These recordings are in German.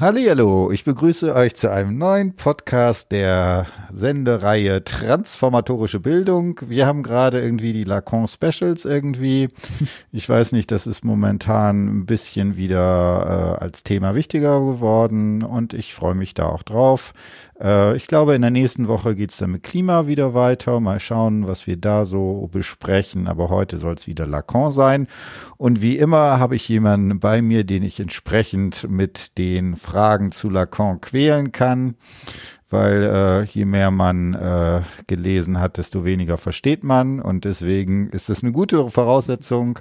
Hallihallo, ich begrüße euch zu einem neuen Podcast der Sendereihe Transformatorische Bildung. Wir haben gerade irgendwie die Lacan Specials irgendwie. Ich weiß nicht, das ist momentan ein bisschen wieder äh, als Thema wichtiger geworden und ich freue mich da auch drauf. Äh, ich glaube, in der nächsten Woche geht's dann mit Klima wieder weiter. Mal schauen, was wir da so besprechen. Aber heute soll es wieder Lacan sein. Und wie immer habe ich jemanden bei mir, den ich entsprechend mit den Fragen zu Lacan quälen kann weil äh, je mehr man äh, gelesen hat, desto weniger versteht man und deswegen ist es eine gute Voraussetzung.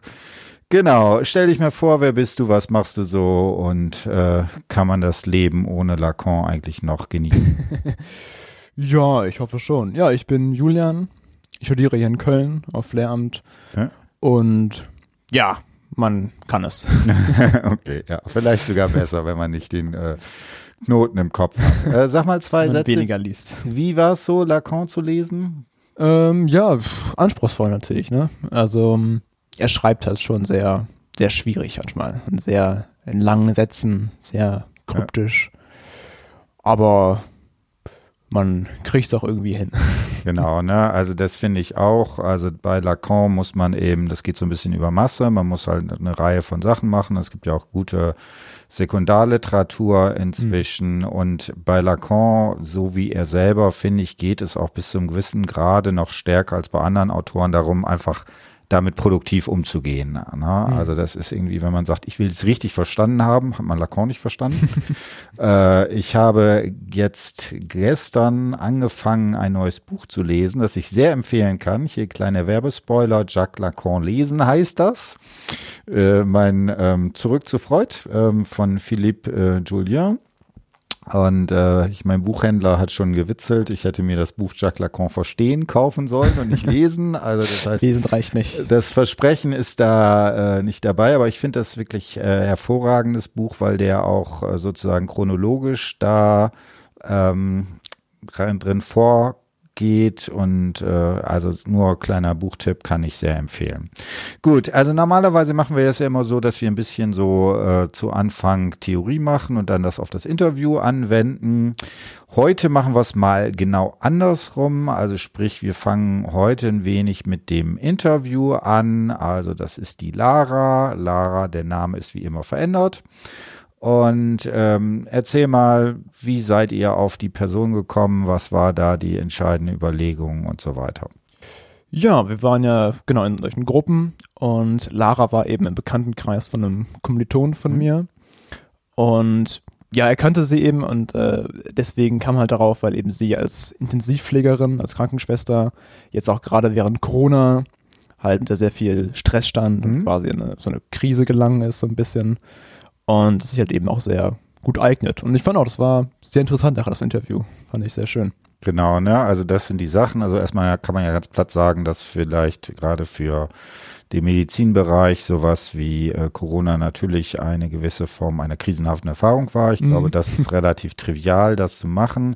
Genau, stell dich mal vor, wer bist du, was machst du so und äh, kann man das Leben ohne Lacan eigentlich noch genießen? ja, ich hoffe schon. Ja, ich bin Julian, ich studiere hier in Köln auf Lehramt ja? und ja, man kann es. okay, ja, vielleicht sogar besser, wenn man nicht den äh, Knoten im Kopf hat. Äh, sag mal zwei man Sätze. weniger liest. Wie war es so, Lacan zu lesen? Ähm, ja, pff, anspruchsvoll natürlich, ne? Also ähm, er schreibt halt schon sehr, sehr schwierig manchmal. Sehr in langen Sätzen, sehr kryptisch. Ja. Aber man kriegt es auch irgendwie hin. Genau, ne? Also das finde ich auch. Also bei Lacan muss man eben, das geht so ein bisschen über Masse, man muss halt eine Reihe von Sachen machen. Es gibt ja auch gute Sekundarliteratur inzwischen. Mhm. Und bei Lacan, so wie er selber, finde ich, geht es auch bis zum gewissen Grade noch stärker als bei anderen Autoren darum, einfach damit produktiv umzugehen. Ne? Mhm. Also das ist irgendwie, wenn man sagt, ich will es richtig verstanden haben, hat man Lacan nicht verstanden. äh, ich habe jetzt gestern angefangen, ein neues Buch zu lesen, das ich sehr empfehlen kann. Hier kleiner Werbespoiler, Jacques Lacan lesen heißt das. Äh, mein ähm, Zurück zu Freud ähm, von Philippe äh, Julien. Und äh, ich, mein Buchhändler hat schon gewitzelt, ich hätte mir das Buch Jacques Lacan verstehen kaufen sollen und nicht lesen. Also das heißt, lesen reicht nicht. Das Versprechen ist da äh, nicht dabei, aber ich finde das wirklich äh, hervorragendes Buch, weil der auch äh, sozusagen chronologisch da ähm, drin vor geht und äh, also nur kleiner Buchtipp kann ich sehr empfehlen. Gut, also normalerweise machen wir das ja immer so, dass wir ein bisschen so äh, zu Anfang Theorie machen und dann das auf das Interview anwenden. Heute machen wir es mal genau andersrum, also sprich, wir fangen heute ein wenig mit dem Interview an. Also das ist die Lara. Lara, der Name ist wie immer verändert. Und ähm, erzähl mal, wie seid ihr auf die Person gekommen? Was war da die entscheidende Überlegung und so weiter? Ja, wir waren ja genau in solchen Gruppen und Lara war eben im Bekanntenkreis von einem Kommiliton von mhm. mir. Und ja, er kannte sie eben und äh, deswegen kam halt darauf, weil eben sie als Intensivpflegerin, als Krankenschwester jetzt auch gerade während Corona halt unter sehr viel Stress stand mhm. und quasi in eine, so eine Krise gelangen ist, so ein bisschen und sich halt eben auch sehr gut eignet. Und ich fand auch, das war sehr interessant, das Interview. Fand ich sehr schön. Genau, ne? Also das sind die Sachen. Also erstmal kann man ja ganz platt sagen, dass vielleicht gerade für dem Medizinbereich sowas wie äh, Corona natürlich eine gewisse Form einer krisenhaften Erfahrung war. Ich mhm. glaube, das ist relativ trivial, das zu machen.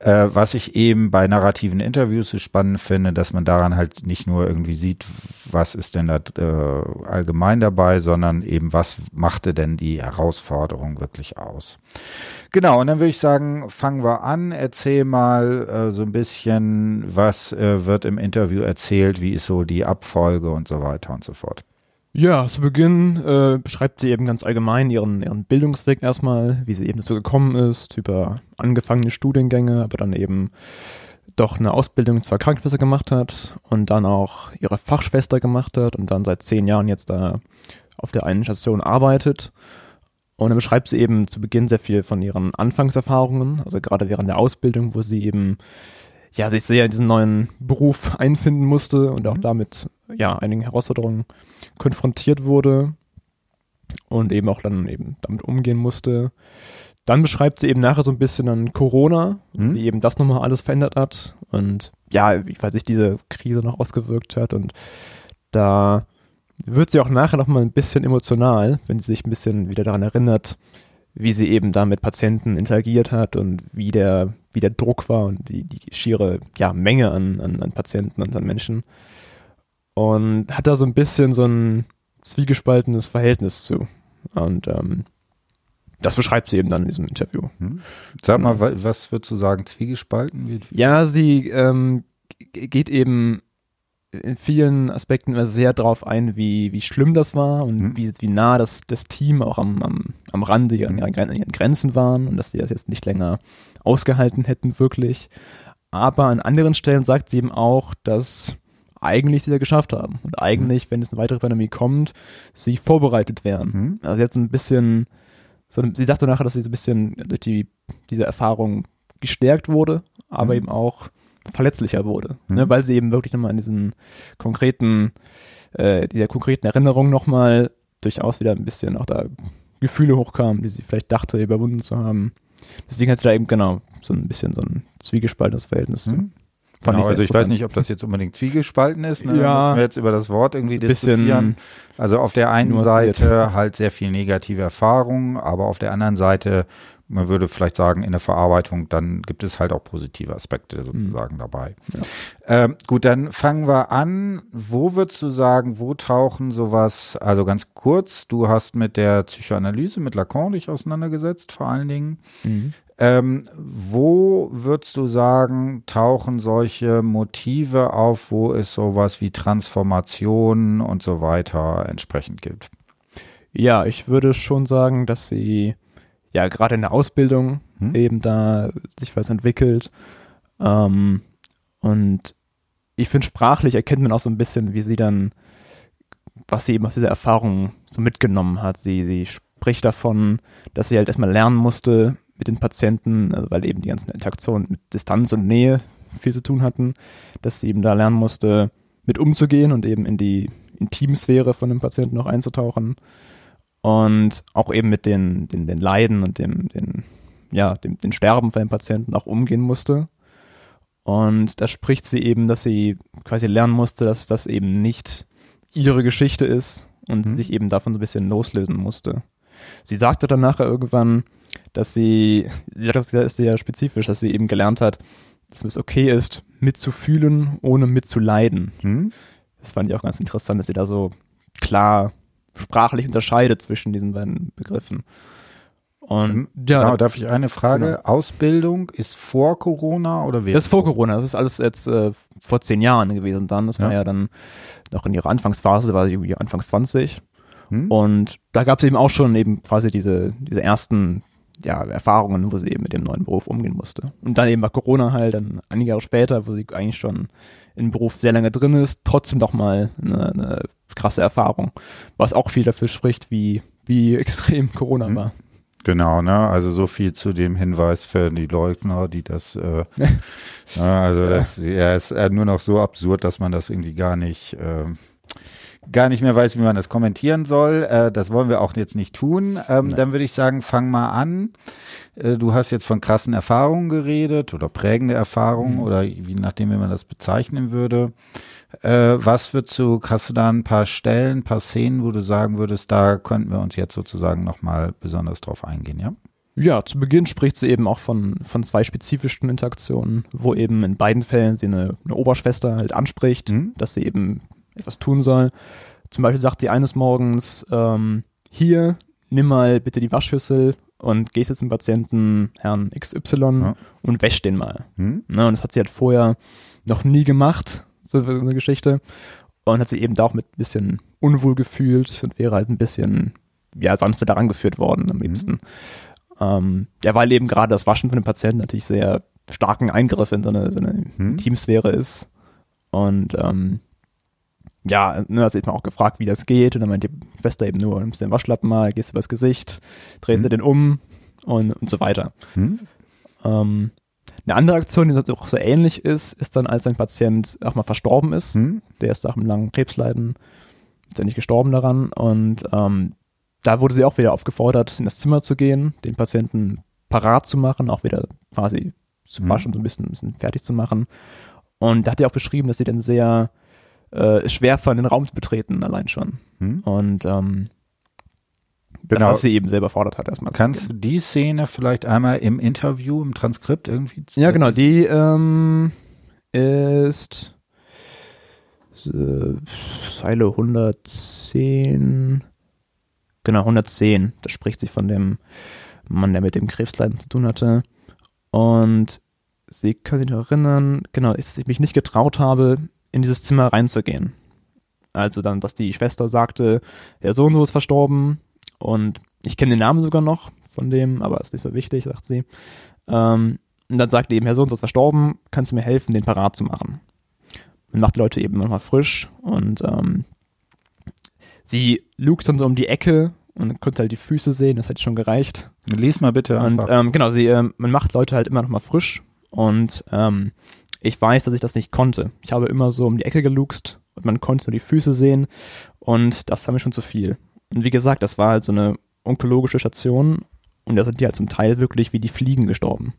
Äh, was ich eben bei narrativen Interviews so spannend finde, dass man daran halt nicht nur irgendwie sieht, was ist denn da äh, allgemein dabei, sondern eben, was machte denn die Herausforderung wirklich aus. Genau, und dann würde ich sagen, fangen wir an. Erzähl mal äh, so ein bisschen, was äh, wird im Interview erzählt, wie ist so die Abfolge und so weiter und so fort. Ja, zu Beginn äh, beschreibt sie eben ganz allgemein ihren, ihren Bildungsweg erstmal, wie sie eben dazu gekommen ist, über angefangene Studiengänge, aber dann eben doch eine Ausbildung zur Krankenschwester gemacht hat und dann auch ihre Fachschwester gemacht hat und dann seit zehn Jahren jetzt da auf der einen Station arbeitet und dann beschreibt sie eben zu Beginn sehr viel von ihren Anfangserfahrungen, also gerade während der Ausbildung, wo sie eben ja sich sehr in diesen neuen Beruf einfinden musste und auch mhm. damit ja einigen Herausforderungen konfrontiert wurde und eben auch dann eben damit umgehen musste. Dann beschreibt sie eben nachher so ein bisschen an Corona, mhm. wie eben das nochmal alles verändert hat und ja, wie weil sich diese Krise noch ausgewirkt hat und da wird sie auch nachher nochmal ein bisschen emotional, wenn sie sich ein bisschen wieder daran erinnert, wie sie eben da mit Patienten interagiert hat und wie der, wie der Druck war und die, die schiere ja, Menge an, an, an Patienten und an Menschen. Und hat da so ein bisschen so ein zwiegespaltenes Verhältnis zu. Und ähm, das beschreibt sie eben dann in diesem Interview. Hm. Sag mal, was würdest du sagen, zwiegespalten? Ja, sie ähm, geht eben in vielen Aspekten immer sehr darauf ein, wie, wie schlimm das war und mhm. wie, wie nah das, das Team auch am, am, am Rande ihrer, ihrer Grenzen waren und dass sie das jetzt nicht länger ausgehalten hätten, wirklich. Aber an anderen Stellen sagt sie eben auch, dass eigentlich sie ja geschafft haben und eigentlich, mhm. wenn es eine weitere Pandemie kommt, sie vorbereitet wären. Mhm. Also jetzt ein bisschen, so, sie sagte nachher, dass sie so ein bisschen durch die, diese Erfahrung gestärkt wurde, aber mhm. eben auch verletzlicher wurde, ne, mhm. ne, weil sie eben wirklich nochmal in diesen konkreten, äh, dieser konkreten Erinnerung nochmal durchaus wieder ein bisschen auch da Gefühle hochkamen, die sie vielleicht dachte, überwunden zu haben. Deswegen hat sie da eben genau so ein bisschen so ein zwiegespaltenes Verhältnis mhm. Genau, also ich weiß nicht, ob das jetzt unbedingt zwiegespalten ist. Ne? Ja, da müssen wir jetzt über das Wort irgendwie diskutieren. Also auf der einen Seite halt sehr viel negative Erfahrungen, aber auf der anderen Seite man würde vielleicht sagen, in der Verarbeitung, dann gibt es halt auch positive Aspekte sozusagen mhm. dabei. Ja. Ähm, gut, dann fangen wir an. Wo würdest du sagen, wo tauchen sowas, also ganz kurz, du hast mit der Psychoanalyse, mit Lacan dich auseinandergesetzt, vor allen Dingen. Mhm. Ähm, wo würdest du sagen, tauchen solche Motive auf, wo es sowas wie Transformation und so weiter entsprechend gibt? Ja, ich würde schon sagen, dass sie ja gerade in der Ausbildung hm? eben da sich was entwickelt. Ähm, und ich finde, sprachlich erkennt man auch so ein bisschen, wie sie dann, was sie eben aus dieser Erfahrung so mitgenommen hat. Sie, sie spricht davon, dass sie halt erstmal lernen musste mit den Patienten, also weil eben die ganzen Interaktionen mit Distanz und Nähe viel zu tun hatten, dass sie eben da lernen musste, mit umzugehen und eben in die Intimsphäre von dem Patienten noch einzutauchen und auch eben mit den, den, den Leiden und dem, den, ja, dem, den Sterben von den Patienten auch umgehen musste. Und da spricht sie eben, dass sie quasi lernen musste, dass das eben nicht ihre Geschichte ist und mhm. sich eben davon so ein bisschen loslösen musste. Sie sagte dann nachher irgendwann, dass sie, das ist sehr spezifisch, dass sie eben gelernt hat, dass es okay ist, mitzufühlen, ohne mitzuleiden. Mhm. Das fand ich auch ganz interessant, dass sie da so klar sprachlich unterscheidet zwischen diesen beiden Begriffen. Und mhm. ja, genau, darf ich eine Frage? Genau. Ausbildung ist vor Corona oder während? Das ist vor Corona. Das ist alles jetzt äh, vor zehn Jahren gewesen. Dann, das ja. war ja dann noch in ihrer Anfangsphase, da war sie Anfangs 20. Hm? Und da gab es eben auch schon eben quasi diese, diese ersten ja, Erfahrungen, wo sie eben mit dem neuen Beruf umgehen musste. Und dann eben war Corona halt dann einige Jahre später, wo sie eigentlich schon im Beruf sehr lange drin ist, trotzdem noch mal eine, eine krasse Erfahrung, was auch viel dafür spricht, wie, wie extrem Corona mhm. war. Genau, ne? Also so viel zu dem Hinweis für die Leugner, die das, äh, ja, also das ja, ist nur noch so absurd, dass man das irgendwie gar nicht, äh, gar nicht mehr weiß, wie man das kommentieren soll. Äh, das wollen wir auch jetzt nicht tun. Ähm, dann würde ich sagen, fang mal an. Äh, du hast jetzt von krassen Erfahrungen geredet oder prägende Erfahrungen mhm. oder wie nachdem, wie man das bezeichnen würde. Äh, was würdest du, hast du da ein paar Stellen, ein paar Szenen, wo du sagen würdest, da könnten wir uns jetzt sozusagen nochmal besonders drauf eingehen, ja? Ja, zu Beginn spricht sie eben auch von, von zwei spezifischen Interaktionen, wo eben in beiden Fällen sie eine, eine Oberschwester halt anspricht, mhm. dass sie eben etwas tun soll. Zum Beispiel sagt sie eines Morgens, ähm, hier, nimm mal bitte die Waschschüssel und gehst jetzt zum Patienten Herrn XY ja. und wäsch den mal. Mhm. Ne, und das hat sie halt vorher noch nie gemacht so eine Geschichte. Und hat sich eben da auch mit ein bisschen unwohl gefühlt und wäre halt ein bisschen, ja, sanfter daran geführt worden am mhm. liebsten. Mhm. Ähm, ja, weil eben gerade das Waschen von dem Patienten natürlich sehr starken Eingriff in so eine, mhm. Teamsphäre ist. Und ähm, ja, ne, hat sich auch gefragt, wie das geht. Und dann meint die Schwester eben nur, nimmst den Waschlappen mal, gehst übers Gesicht, drehst mhm. du den um und, und so weiter. Mhm. Ähm, eine andere Aktion, die auch so ähnlich ist, ist dann, als ein Patient auch mal verstorben ist. Hm? Der ist nach einem langen Krebsleiden letztendlich gestorben daran. Und ähm, da wurde sie auch wieder aufgefordert, in das Zimmer zu gehen, den Patienten parat zu machen, auch wieder quasi zu hm. waschen, so ein bisschen, ein bisschen fertig zu machen. Und da hat er auch beschrieben, dass sie dann sehr äh, schwer fand, den Raum zu betreten, allein schon. Hm. Und ähm, Genau. Was sie eben selber fordert hat erstmal. Kannst du die Szene vielleicht einmal im Interview, im Transkript irgendwie? Ja, genau. Die ähm, ist äh, Zeile 110. Genau, 110. Da spricht sie von dem Mann, der mit dem Krebsleiden zu tun hatte. Und sie können sich noch erinnern, genau, dass ich mich nicht getraut habe, in dieses Zimmer reinzugehen. Also dann, dass die Schwester sagte, der Sohn so ist verstorben und ich kenne den Namen sogar noch von dem, aber ist nicht so wichtig, sagt sie. Ähm, und dann sagt eben, Herr Sohn ist verstorben, kannst du mir helfen, den parat zu machen? Man macht die Leute eben nochmal frisch und ähm, sie lugt dann so um die Ecke und konnte halt die Füße sehen, das hätte schon gereicht. Lies mal bitte einfach. Und ähm, genau, sie, äh, man macht Leute halt immer nochmal frisch und ähm, ich weiß, dass ich das nicht konnte. Ich habe immer so um die Ecke geluchst und man konnte nur die Füße sehen und das war mir schon zu viel. Und wie gesagt, das war halt so eine onkologische Station und da sind die halt zum Teil wirklich wie die Fliegen gestorben.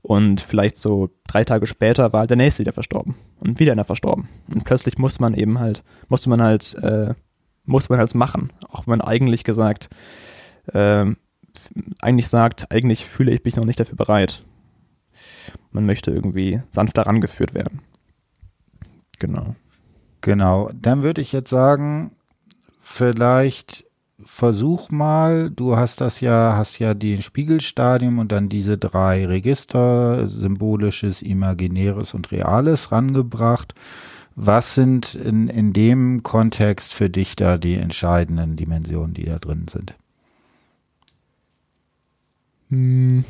Und vielleicht so drei Tage später war halt der nächste wieder verstorben und wieder einer verstorben. Und plötzlich musste man eben halt, musste man halt, äh, musste man halt machen. Auch wenn man eigentlich gesagt, äh, eigentlich sagt, eigentlich fühle ich mich noch nicht dafür bereit. Man möchte irgendwie sanfter rangeführt werden. Genau. Genau. Dann würde ich jetzt sagen, vielleicht versuch mal, du hast das ja, hast ja den Spiegelstadium und dann diese drei Register, symbolisches, imaginäres und reales rangebracht. Was sind in, in dem Kontext für dich da die entscheidenden Dimensionen, die da drin sind? Hm.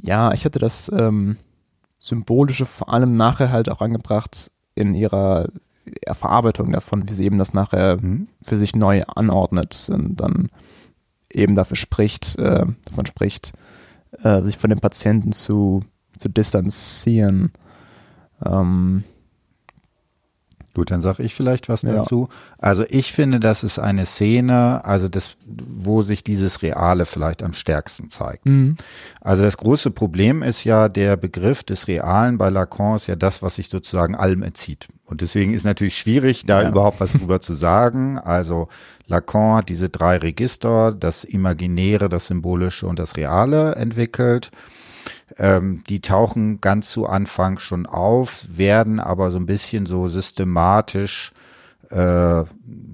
Ja, ich hatte das ähm, Symbolische vor allem nachher halt auch angebracht in ihrer Verarbeitung davon, wie sie eben das nachher mhm. für sich neu anordnet und dann eben dafür spricht, äh, davon spricht, äh, sich von dem Patienten zu, zu distanzieren. Ähm, Gut, dann sage ich vielleicht was ja. dazu. Also ich finde, das ist eine Szene, also das, wo sich dieses Reale vielleicht am stärksten zeigt. Mhm. Also das große Problem ist ja, der Begriff des Realen bei Lacan ist ja das, was sich sozusagen allem entzieht. Und deswegen ist natürlich schwierig, da ja. überhaupt was drüber zu sagen. Also Lacan hat diese drei Register, das Imaginäre, das Symbolische und das Reale entwickelt. Ähm, die tauchen ganz zu Anfang schon auf, werden aber so ein bisschen so systematisch äh,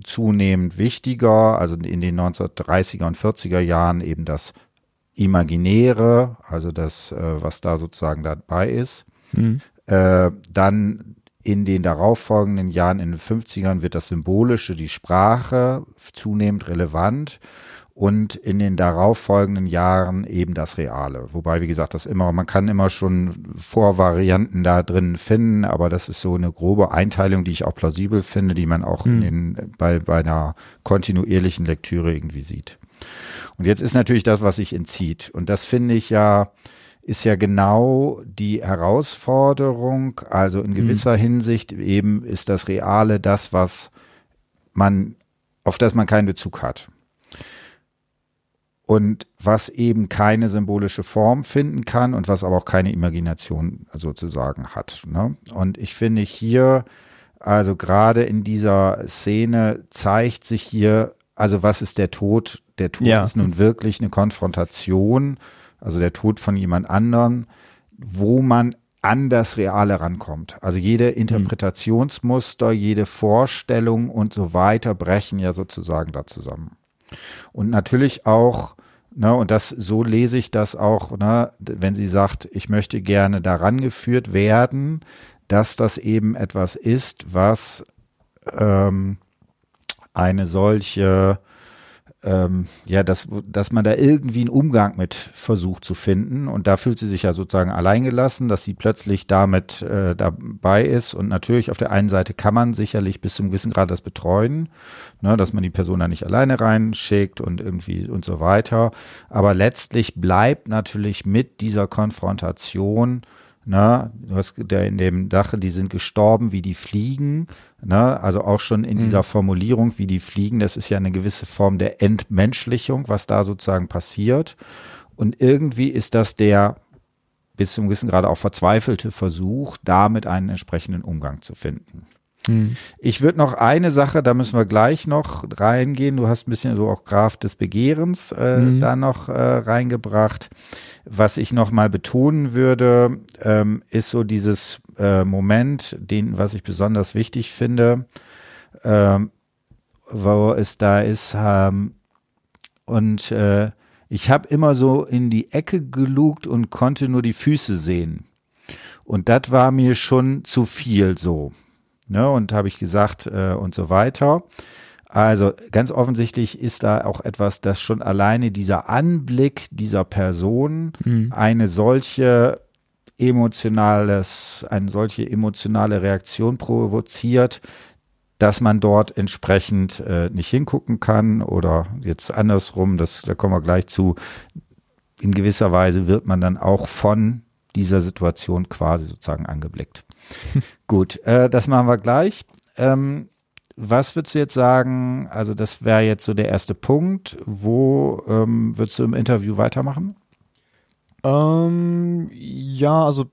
zunehmend wichtiger. Also in den 1930er und 40er Jahren eben das Imaginäre, also das, äh, was da sozusagen dabei ist. Mhm. Äh, dann in den darauffolgenden Jahren, in den 50ern, wird das Symbolische, die Sprache zunehmend relevant und in den darauffolgenden Jahren eben das Reale. Wobei, wie gesagt, das immer, man kann immer schon Vorvarianten da drin finden, aber das ist so eine grobe Einteilung, die ich auch plausibel finde, die man auch mhm. in den, bei, bei einer kontinuierlichen Lektüre irgendwie sieht. Und jetzt ist natürlich das, was sich entzieht. Und das finde ich ja, ist ja genau die Herausforderung. Also in hm. gewisser mhm. Hinsicht eben ist das Reale das, was man, auf das man keinen Bezug hat und was eben keine symbolische Form finden kann und was aber auch keine Imagination sozusagen hat. Ne? Und ich finde hier, also gerade in dieser Szene zeigt sich hier, also was ist der Tod? Der Tod ja. ist nun wirklich eine Konfrontation, also der Tod von jemand anderen, wo man an das Reale rankommt. Also jede mhm. Interpretationsmuster, jede Vorstellung und so weiter brechen ja sozusagen da zusammen. Und natürlich auch, ne, und das, so lese ich das auch, ne, wenn sie sagt, ich möchte gerne daran geführt werden, dass das eben etwas ist, was ähm, eine solche ähm, ja, dass, dass man da irgendwie einen Umgang mit versucht zu finden. Und da fühlt sie sich ja sozusagen alleingelassen, dass sie plötzlich damit äh, dabei ist. Und natürlich auf der einen Seite kann man sicherlich bis zum gewissen Grad das betreuen, ne, dass man die Person da nicht alleine reinschickt und irgendwie und so weiter. Aber letztlich bleibt natürlich mit dieser Konfrontation Ne? Du hast der in dem Dach, die sind gestorben wie die Fliegen. Ne? Also auch schon in mhm. dieser Formulierung wie die Fliegen, das ist ja eine gewisse Form der Entmenschlichung, was da sozusagen passiert. Und irgendwie ist das der bis zum gewissen Grade auch verzweifelte Versuch, damit einen entsprechenden Umgang zu finden. Mhm. Ich würde noch eine Sache, da müssen wir gleich noch reingehen. Du hast ein bisschen so auch Graf des Begehrens äh, mhm. da noch äh, reingebracht. Was ich noch mal betonen würde, ähm, ist so dieses äh, Moment, den, was ich besonders wichtig finde. Ähm, wo es da ist. Ähm, und äh, ich habe immer so in die Ecke gelugt und konnte nur die Füße sehen. Und das war mir schon zu viel so. Ne? Und habe ich gesagt äh, und so weiter. Also ganz offensichtlich ist da auch etwas, dass schon alleine dieser Anblick dieser Person mhm. eine solche emotionales, eine solche emotionale Reaktion provoziert, dass man dort entsprechend äh, nicht hingucken kann oder jetzt andersrum, das, da kommen wir gleich zu. In gewisser Weise wird man dann auch von dieser Situation quasi sozusagen angeblickt. Gut, äh, das machen wir gleich. Ähm, was würdest du jetzt sagen? Also, das wäre jetzt so der erste Punkt. Wo ähm, würdest du im Interview weitermachen? Ähm, ja, also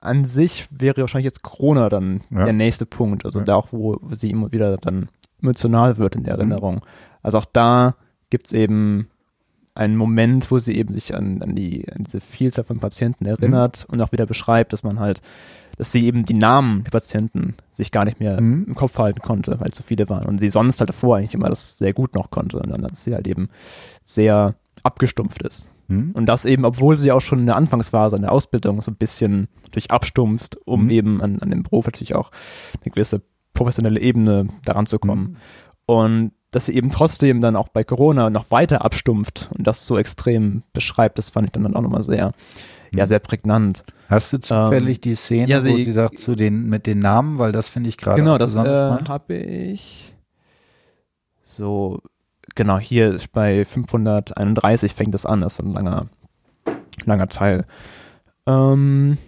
an sich wäre wahrscheinlich jetzt Corona dann ja. der nächste Punkt. Also ja. da auch, wo sie immer wieder dann emotional wird in der mhm. Erinnerung. Mhm. Also auch da gibt es eben einen Moment, wo sie eben sich an, an, die, an diese Vielzahl von Patienten erinnert mhm. und auch wieder beschreibt, dass man halt, dass sie eben die Namen der Patienten sich gar nicht mehr mhm. im Kopf halten konnte, weil zu viele waren und sie sonst halt davor eigentlich immer das sehr gut noch konnte und dann, dass sie halt eben sehr abgestumpft ist. Mhm. Und das eben, obwohl sie auch schon in der Anfangsphase in der Ausbildung so ein bisschen durch abstumpft, um mhm. eben an, an dem Beruf natürlich auch eine gewisse professionelle Ebene daran zu kommen. Mhm. Und dass sie eben trotzdem dann auch bei Corona noch weiter abstumpft und das so extrem beschreibt, das fand ich dann auch nochmal sehr, mhm. ja, sehr prägnant. Hast du zufällig ähm, die Szene, ja, sie, wo sie sagt zu den, mit den Namen, weil das finde ich gerade Genau, das äh, habe ich so, genau, hier ist bei 531 fängt das an, das ist ein langer, langer Teil. Ähm,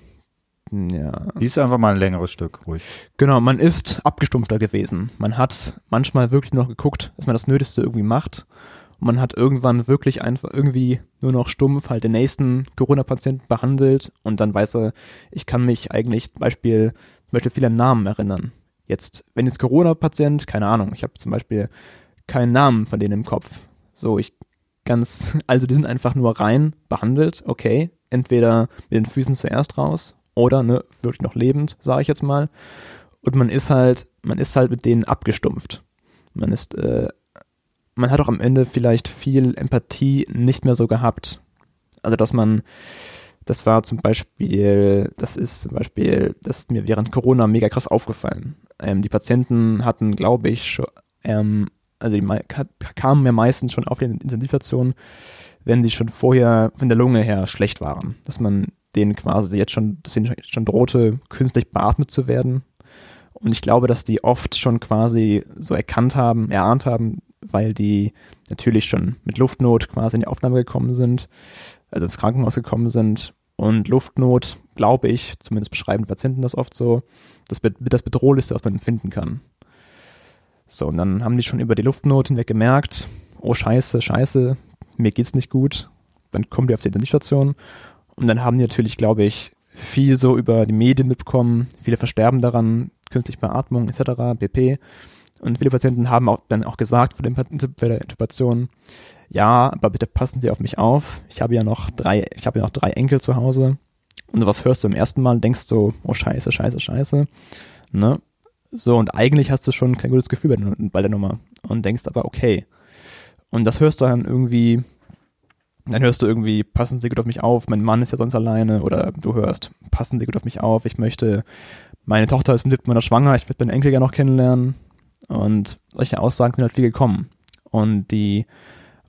ja. Lies einfach mal ein längeres Stück, ruhig. Genau, man ist abgestumpfter gewesen. Man hat manchmal wirklich nur noch geguckt, dass man das Nötigste irgendwie macht. Und man hat irgendwann wirklich einfach irgendwie nur noch stumpf halt den nächsten Corona-Patienten behandelt und dann weiß er, ich kann mich eigentlich zum Beispiel, zum Beispiel viele Namen erinnern. Jetzt, wenn jetzt Corona-Patient, keine Ahnung, ich habe zum Beispiel keinen Namen von denen im Kopf. So, ich ganz, also die sind einfach nur rein behandelt, okay, entweder mit den Füßen zuerst raus oder ne, wirklich noch lebend, sage ich jetzt mal. Und man ist halt, man ist halt mit denen abgestumpft. Man ist, äh, man hat auch am Ende vielleicht viel Empathie nicht mehr so gehabt. Also dass man, das war zum Beispiel, das ist zum Beispiel, das ist mir während Corona mega krass aufgefallen. Ähm, die Patienten hatten, glaube ich, schon, ähm, also die kamen ja meistens schon auf die Intensivstation, wenn sie schon vorher von der Lunge her schlecht waren. Dass man denen quasi jetzt schon, ihnen schon drohte, künstlich beatmet zu werden. Und ich glaube, dass die oft schon quasi so erkannt haben, erahnt haben, weil die natürlich schon mit Luftnot quasi in die Aufnahme gekommen sind, also ins Krankenhaus gekommen sind. Und Luftnot, glaube ich, zumindest beschreiben Patienten das oft so, das, das Bedrohlichste, was man empfinden kann. So, und dann haben die schon über die Luftnot hinweg gemerkt, oh scheiße, scheiße, mir geht's nicht gut. Dann kommen die auf die Intensivstation und dann haben die natürlich, glaube ich, viel so über die Medien mitbekommen. Viele versterben daran, künstliche Beatmung etc., pp. Und viele Patienten haben auch dann auch gesagt vor, der Intubation, ja, aber bitte passen Sie auf mich auf. Ich habe ja noch drei, ich habe ja noch drei Enkel zu Hause. Und was hörst du im ersten Mal? Denkst du, oh Scheiße, Scheiße, Scheiße. Ne? So, und eigentlich hast du schon kein gutes Gefühl bei der, bei der Nummer. Und denkst aber, okay. Und das hörst du dann irgendwie dann hörst du irgendwie, passen Sie gut auf mich auf, mein Mann ist ja sonst alleine. Oder du hörst, passen Sie gut auf mich auf, ich möchte, meine Tochter ist mit siebten Monat schwanger, ich würde meinen Enkel ja noch kennenlernen. Und solche Aussagen sind halt viel gekommen. Und die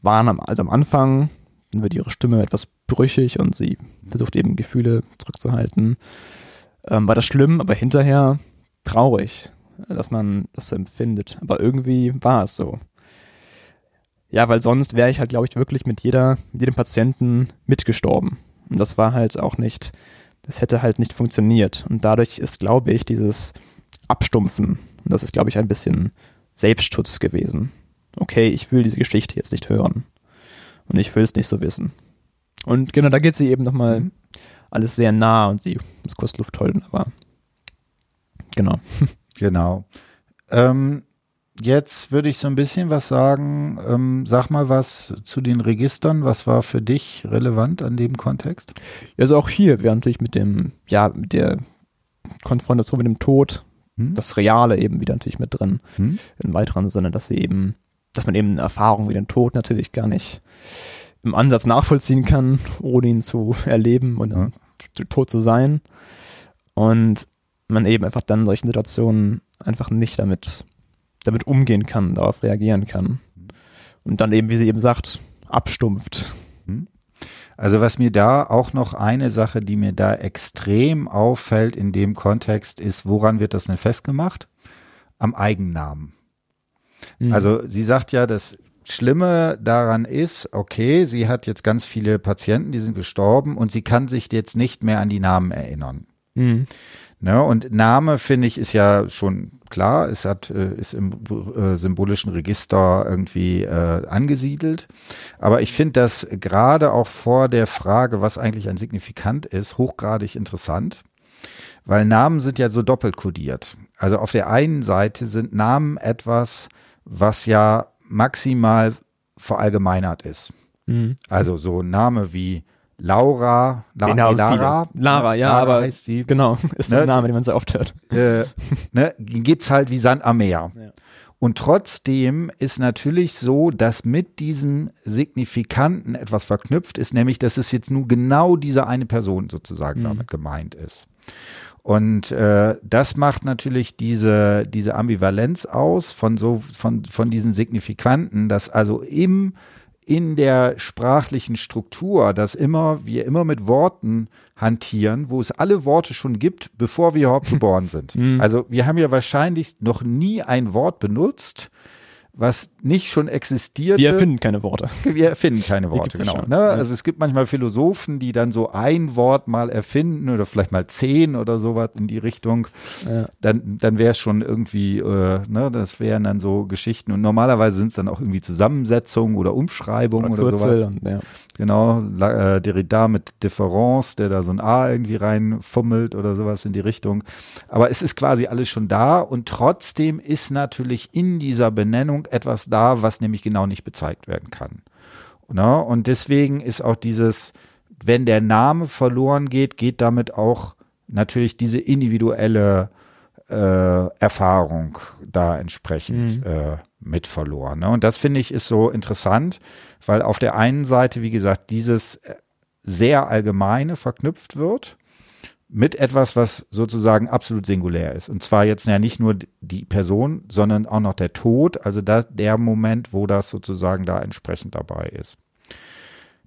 waren am, also am Anfang, dann wird ihre Stimme etwas brüchig und sie versucht eben Gefühle zurückzuhalten, ähm, war das schlimm, aber hinterher traurig, dass man das empfindet, aber irgendwie war es so. Ja, weil sonst wäre ich halt, glaube ich, wirklich mit jeder, mit jedem Patienten mitgestorben. Und das war halt auch nicht, das hätte halt nicht funktioniert. Und dadurch ist, glaube ich, dieses Abstumpfen, und das ist, glaube ich, ein bisschen Selbstschutz gewesen. Okay, ich will diese Geschichte jetzt nicht hören. Und ich will es nicht so wissen. Und genau, da geht sie eben nochmal mhm. alles sehr nah und sie muss kurz Luft holen, aber genau. Genau. Ähm, Jetzt würde ich so ein bisschen was sagen. Ähm, sag mal was zu den Registern. Was war für dich relevant an dem Kontext? Also auch hier wäre natürlich mit dem, ja, mit der Konfrontation mit dem Tod hm? das Reale eben wieder natürlich mit drin. Hm? Im weiteren Sinne, dass sie eben, dass man eben eine Erfahrung wie den Tod natürlich gar nicht im Ansatz nachvollziehen kann, ohne ihn zu erleben und ja. tot zu sein. Und man eben einfach dann in solchen Situationen einfach nicht damit, damit umgehen kann, darauf reagieren kann. Und dann eben, wie sie eben sagt, abstumpft. Hm? Also was mir da auch noch eine Sache, die mir da extrem auffällt in dem Kontext, ist, woran wird das denn festgemacht? Am Eigennamen. Mhm. Also sie sagt ja, das Schlimme daran ist, okay, sie hat jetzt ganz viele Patienten, die sind gestorben und sie kann sich jetzt nicht mehr an die Namen erinnern. Mhm. Ne, und Name, finde ich, ist ja schon klar, es hat, äh, ist im äh, symbolischen Register irgendwie äh, angesiedelt. Aber ich finde das gerade auch vor der Frage, was eigentlich ein Signifikant ist, hochgradig interessant. Weil Namen sind ja so doppelt kodiert. Also auf der einen Seite sind Namen etwas, was ja maximal verallgemeinert ist. Mhm. Also so Name wie Laura, La genau, Lara, Lara, ja, Lara aber heißt sie. Genau, ist ne, ein Name, den man sehr oft hört. Äh, ne, gibt's halt wie Sand am Meer. Ja. Und trotzdem ist natürlich so, dass mit diesen Signifikanten etwas verknüpft ist, nämlich, dass es jetzt nur genau diese eine Person sozusagen mhm. damit gemeint ist. Und äh, das macht natürlich diese, diese Ambivalenz aus von so, von, von diesen Signifikanten, dass also im in der sprachlichen Struktur, dass immer wir immer mit Worten hantieren, wo es alle Worte schon gibt, bevor wir überhaupt geboren sind. Mhm. Also wir haben ja wahrscheinlich noch nie ein Wort benutzt, was nicht schon existiert. Wir erfinden keine Worte. Wir erfinden keine Worte, genau. Ne? Also es gibt manchmal Philosophen, die dann so ein Wort mal erfinden oder vielleicht mal zehn oder sowas in die Richtung. Ja. Dann, dann wäre es schon irgendwie, äh, ne, das wären dann so Geschichten. Und normalerweise sind es dann auch irgendwie Zusammensetzungen oder Umschreibungen oder, oder sowas. Und, ja. Genau, äh, Derrida mit Difference, der da so ein A irgendwie reinfummelt oder sowas in die Richtung. Aber es ist quasi alles schon da und trotzdem ist natürlich in dieser Benennung etwas da, was nämlich genau nicht bezeigt werden kann. Ne? Und deswegen ist auch dieses, wenn der Name verloren geht, geht damit auch natürlich diese individuelle äh, Erfahrung da entsprechend mhm. äh, mit verloren. Ne? Und das finde ich ist so interessant, weil auf der einen Seite, wie gesagt, dieses sehr allgemeine verknüpft wird mit etwas, was sozusagen absolut singulär ist. Und zwar jetzt ja nicht nur die Person, sondern auch noch der Tod, also da, der Moment, wo das sozusagen da entsprechend dabei ist.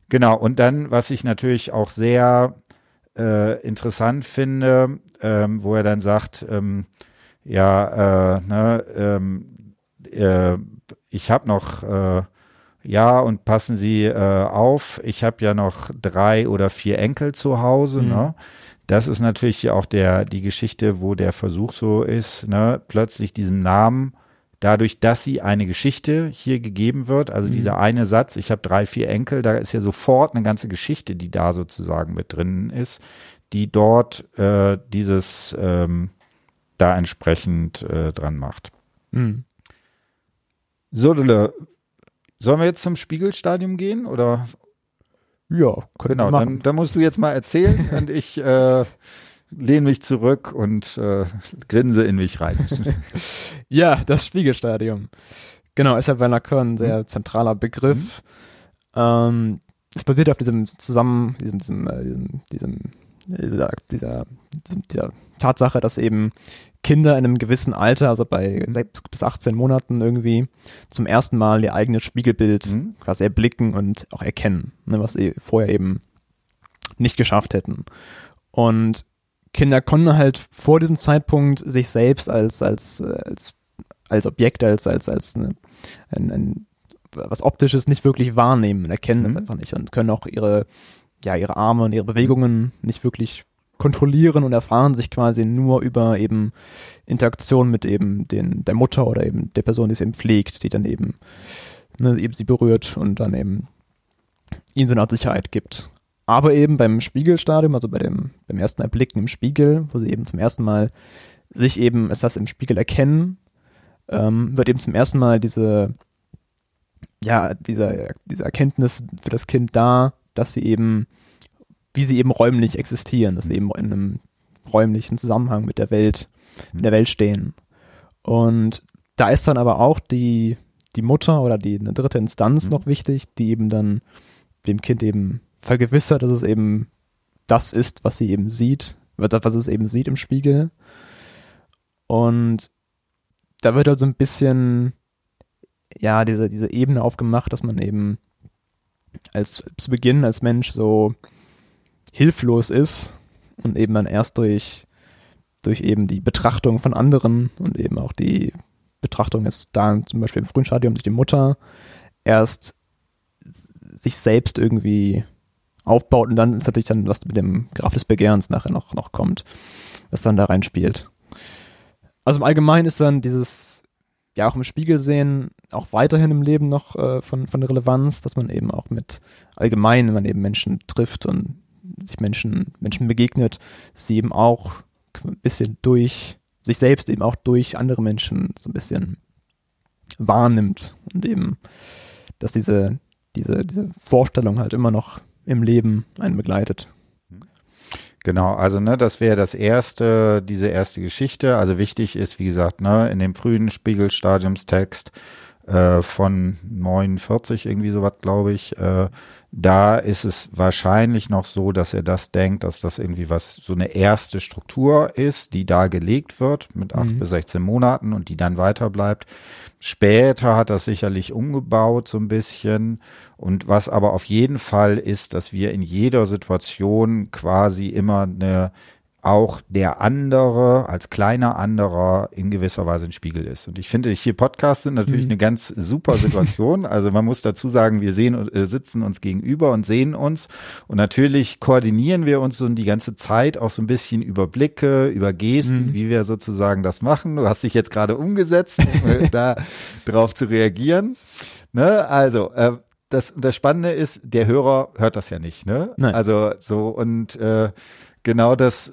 Genau, und dann, was ich natürlich auch sehr äh, interessant finde, ähm, wo er dann sagt, ähm, ja, äh, ne, ähm, äh, ich habe noch, äh, ja, und passen Sie äh, auf, ich habe ja noch drei oder vier Enkel zu Hause, mhm. ne? Das ist natürlich auch der, die Geschichte, wo der Versuch so ist, ne, plötzlich diesem Namen, dadurch, dass sie eine Geschichte hier gegeben wird, also mhm. dieser eine Satz, ich habe drei, vier Enkel, da ist ja sofort eine ganze Geschichte, die da sozusagen mit drin ist, die dort äh, dieses ähm, da entsprechend äh, dran macht. Mhm. So, sollen wir jetzt zum Spiegelstadium gehen oder ja, genau. Dann, dann, musst du jetzt mal erzählen und ich äh, lehne mich zurück und äh, grinse in mich rein. ja, das Spiegelstadium. Genau, ist ja bei Lacan ein sehr mhm. zentraler Begriff. Mhm. Ähm, es basiert auf diesem Zusammen, diesem, diesem, äh, diesem, diesem dieser, dieser, dieser Tatsache, dass eben Kinder in einem gewissen Alter, also bei mhm. bis 18 Monaten irgendwie, zum ersten Mal ihr eigenes Spiegelbild mhm. quasi erblicken und auch erkennen, ne, was sie vorher eben nicht geschafft hätten. Und Kinder konnten halt vor diesem Zeitpunkt sich selbst als, als, als, als Objekt, als, als, als eine, ein, ein, was Optisches nicht wirklich wahrnehmen, erkennen mhm. das einfach nicht und können auch ihre, ja, ihre Arme und ihre Bewegungen nicht wirklich kontrollieren und erfahren sich quasi nur über eben Interaktion mit eben den, der Mutter oder eben der Person, die es eben pflegt, die dann eben, ne, eben sie berührt und dann eben ihnen so eine Art Sicherheit gibt. Aber eben beim Spiegelstadium, also bei dem, beim ersten Erblicken im Spiegel, wo sie eben zum ersten Mal sich eben, ist das im Spiegel erkennen, ähm, wird eben zum ersten Mal diese, ja, dieser, diese Erkenntnis für das Kind da, dass sie eben wie sie eben räumlich existieren, dass sie eben in einem räumlichen Zusammenhang mit der Welt in der Welt stehen. Und da ist dann aber auch die, die Mutter oder die eine dritte Instanz Mhm. noch wichtig, die eben dann dem Kind eben vergewissert, dass es eben das ist, was sie eben sieht, was es eben sieht im Spiegel. Und da wird halt so ein bisschen, ja, diese, diese Ebene aufgemacht, dass man eben als zu Beginn als Mensch so hilflos ist und eben dann erst durch, durch eben die Betrachtung von anderen und eben auch die Betrachtung ist da zum Beispiel im frühen Stadium durch die Mutter erst sich selbst irgendwie aufbaut und dann ist natürlich dann, was mit dem Graf des Begehrens nachher noch, noch kommt, was dann da reinspielt. Also im Allgemeinen ist dann dieses, ja auch im Spiegel sehen, auch weiterhin im Leben noch äh, von, von Relevanz, dass man eben auch mit allgemein, wenn man eben Menschen trifft und sich Menschen, Menschen begegnet, sie eben auch ein bisschen durch sich selbst eben auch durch andere Menschen so ein bisschen wahrnimmt und eben, dass diese, diese, diese Vorstellung halt immer noch im Leben einen begleitet. Genau, also ne, das wäre das erste, diese erste Geschichte. Also wichtig ist, wie gesagt, ne, in dem frühen Spiegelstadiumstext äh, von 49 irgendwie sowas, glaube ich, äh, da ist es wahrscheinlich noch so, dass er das denkt, dass das irgendwie was so eine erste Struktur ist, die da gelegt wird mit acht Mhm. bis 16 Monaten und die dann weiter bleibt. Später hat das sicherlich umgebaut so ein bisschen. Und was aber auf jeden Fall ist, dass wir in jeder Situation quasi immer eine auch der andere als kleiner anderer in gewisser Weise ein Spiegel ist. Und ich finde, hier Podcasts sind natürlich Mhm. eine ganz super Situation. Also man muss dazu sagen, wir sehen, äh, sitzen uns gegenüber und sehen uns. Und natürlich koordinieren wir uns so die ganze Zeit auch so ein bisschen über Blicke, über Gesten, Mhm. wie wir sozusagen das machen. Du hast dich jetzt gerade umgesetzt, um äh, da drauf zu reagieren. Ne? Also, äh, das, das Spannende ist, der Hörer hört das ja nicht, ne? Nein. Also so und äh, genau das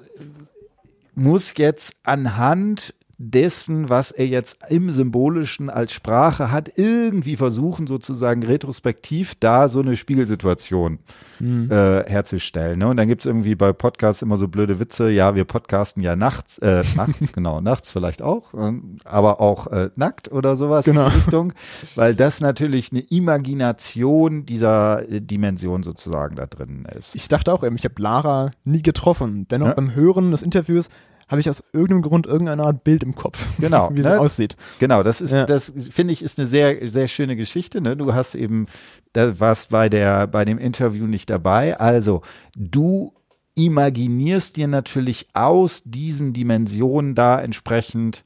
muss jetzt anhand dessen, was er jetzt im Symbolischen als Sprache hat, irgendwie versuchen, sozusagen retrospektiv da so eine Spiegelsituation Mhm. äh, herzustellen. Ne? Und dann gibt's irgendwie bei Podcasts immer so blöde Witze, ja, wir podcasten ja nachts, äh, nachts, genau, nachts vielleicht auch, ähm, aber auch äh, nackt oder sowas Genau. in die Richtung, weil das natürlich eine Imagination dieser äh, Dimension sozusagen da drin ist. Ich dachte auch eben, ich habe Lara nie getroffen. Dennoch Ja. beim Hören des Interviews habe ich aus irgendeinem Grund irgendeine Art Bild im Kopf, Genau, wie ne? sie aussieht. Genau, das ist, Ja. das finde ich, ist eine sehr, sehr schöne Geschichte. Ne? Du hast eben, da warst bei der, bei dem Interview nicht dabei. Also, du imaginierst dir natürlich aus diesen Dimensionen da entsprechend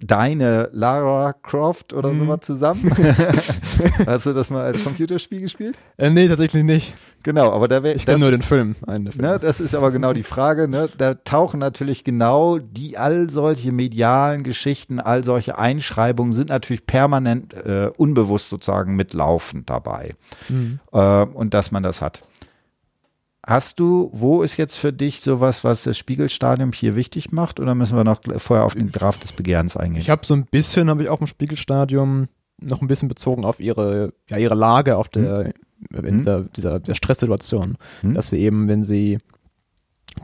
deine Lara Croft oder Mhm. sowas zusammen. hast du das mal als Computerspiel gespielt? Äh, nee, tatsächlich nicht. Genau, aber da wäre Ich kenne nur den Film. Einen der Filme. Ne, das ist aber genau die Frage. Ne? Da tauchen natürlich genau die all solche medialen Geschichten, all solche Einschreibungen sind natürlich permanent äh, unbewusst sozusagen mitlaufend dabei. Mhm. Äh, und dass man das hat. Hast du, wo ist jetzt für dich sowas, was das Spiegelstadium hier wichtig macht, oder müssen wir noch vorher auf den Graf des Begehrens eingehen? Ich habe so ein bisschen, habe ich auch im Spiegelstadium noch ein bisschen bezogen auf ihre, ja, ihre Lage auf der, in Mhm. dieser, dieser, dieser Stresssituation. Mhm. Dass sie eben, wenn sie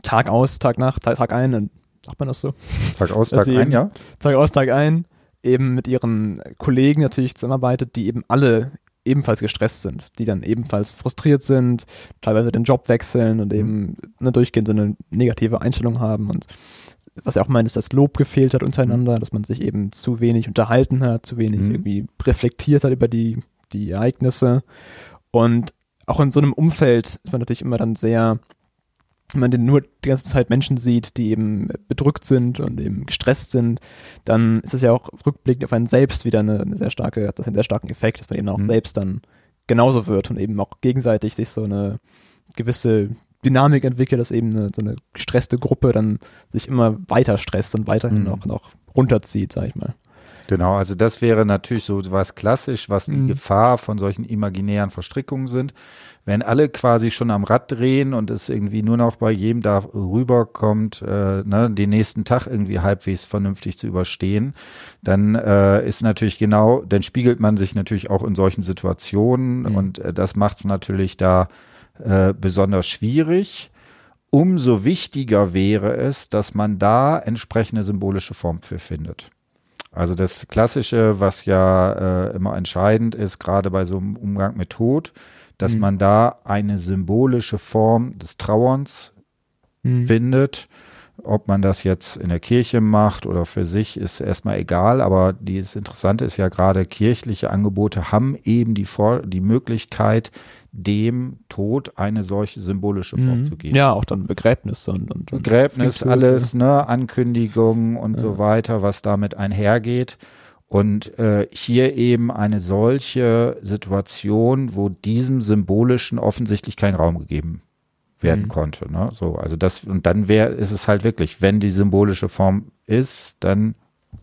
Tag aus, Tag nach, Tag, Tag ein, dann macht man das so, Tag aus, Tag ein, ja? Tag aus, Tag ein, eben mit ihren Kollegen natürlich zusammenarbeitet, die eben alle ebenfalls gestresst sind, die dann ebenfalls frustriert sind, teilweise den Job wechseln und eben ne, durchgehend so eine negative Einstellung haben und was er auch meint, ist, dass Lob gefehlt hat untereinander, dass man sich eben zu wenig unterhalten hat, zu wenig Mhm. irgendwie reflektiert hat über die, die Ereignisse. Und auch in so einem Umfeld ist man natürlich immer dann sehr wenn man denn nur die ganze Zeit Menschen sieht, die eben bedrückt sind und eben gestresst sind, dann ist es ja auch rückblickend auf einen selbst wieder eine, eine sehr starke, das einen sehr starken Effekt, dass man eben auch Mhm. selbst dann genauso wird und eben auch gegenseitig sich so eine gewisse Dynamik entwickelt, dass eben eine, so eine gestresste Gruppe dann sich immer weiter stresst und weiterhin Mhm. noch, noch runterzieht, sag ich mal. Genau, also das wäre natürlich so was klassisch, was die Mhm. Gefahr von solchen imaginären Verstrickungen sind. Wenn alle quasi schon am Rad drehen und es irgendwie nur noch bei jedem da rüberkommt, äh, ne, den nächsten Tag irgendwie halbwegs vernünftig zu überstehen, dann äh, ist natürlich genau, dann spiegelt man sich natürlich auch in solchen Situationen Mhm. und äh, das macht es natürlich da äh, besonders schwierig. umso wichtiger wäre es, dass man da entsprechende symbolische Form für findet. Also das Klassische, was ja äh, immer entscheidend ist, gerade bei so einem Umgang mit Tod, dass Mhm. man da eine symbolische Form des Trauerns Mhm. findet. Ob man das jetzt in der Kirche macht oder für sich, ist erstmal egal. Aber das Interessante ist ja gerade, kirchliche Angebote haben eben die, Vor die Möglichkeit, dem Tod eine solche symbolische Form Mhm. zu geben. Ja, auch dann Begräbnisse und, und, Begräbnis, alles, ne, Ankündigungen und Ja. so weiter, was damit einhergeht. Und äh, hier eben eine solche Situation, wo diesem Symbolischen offensichtlich kein Raum gegeben werden Mhm. konnte. Ne? So, also das, und dann wäre, ist es halt wirklich, wenn die symbolische Form ist, dann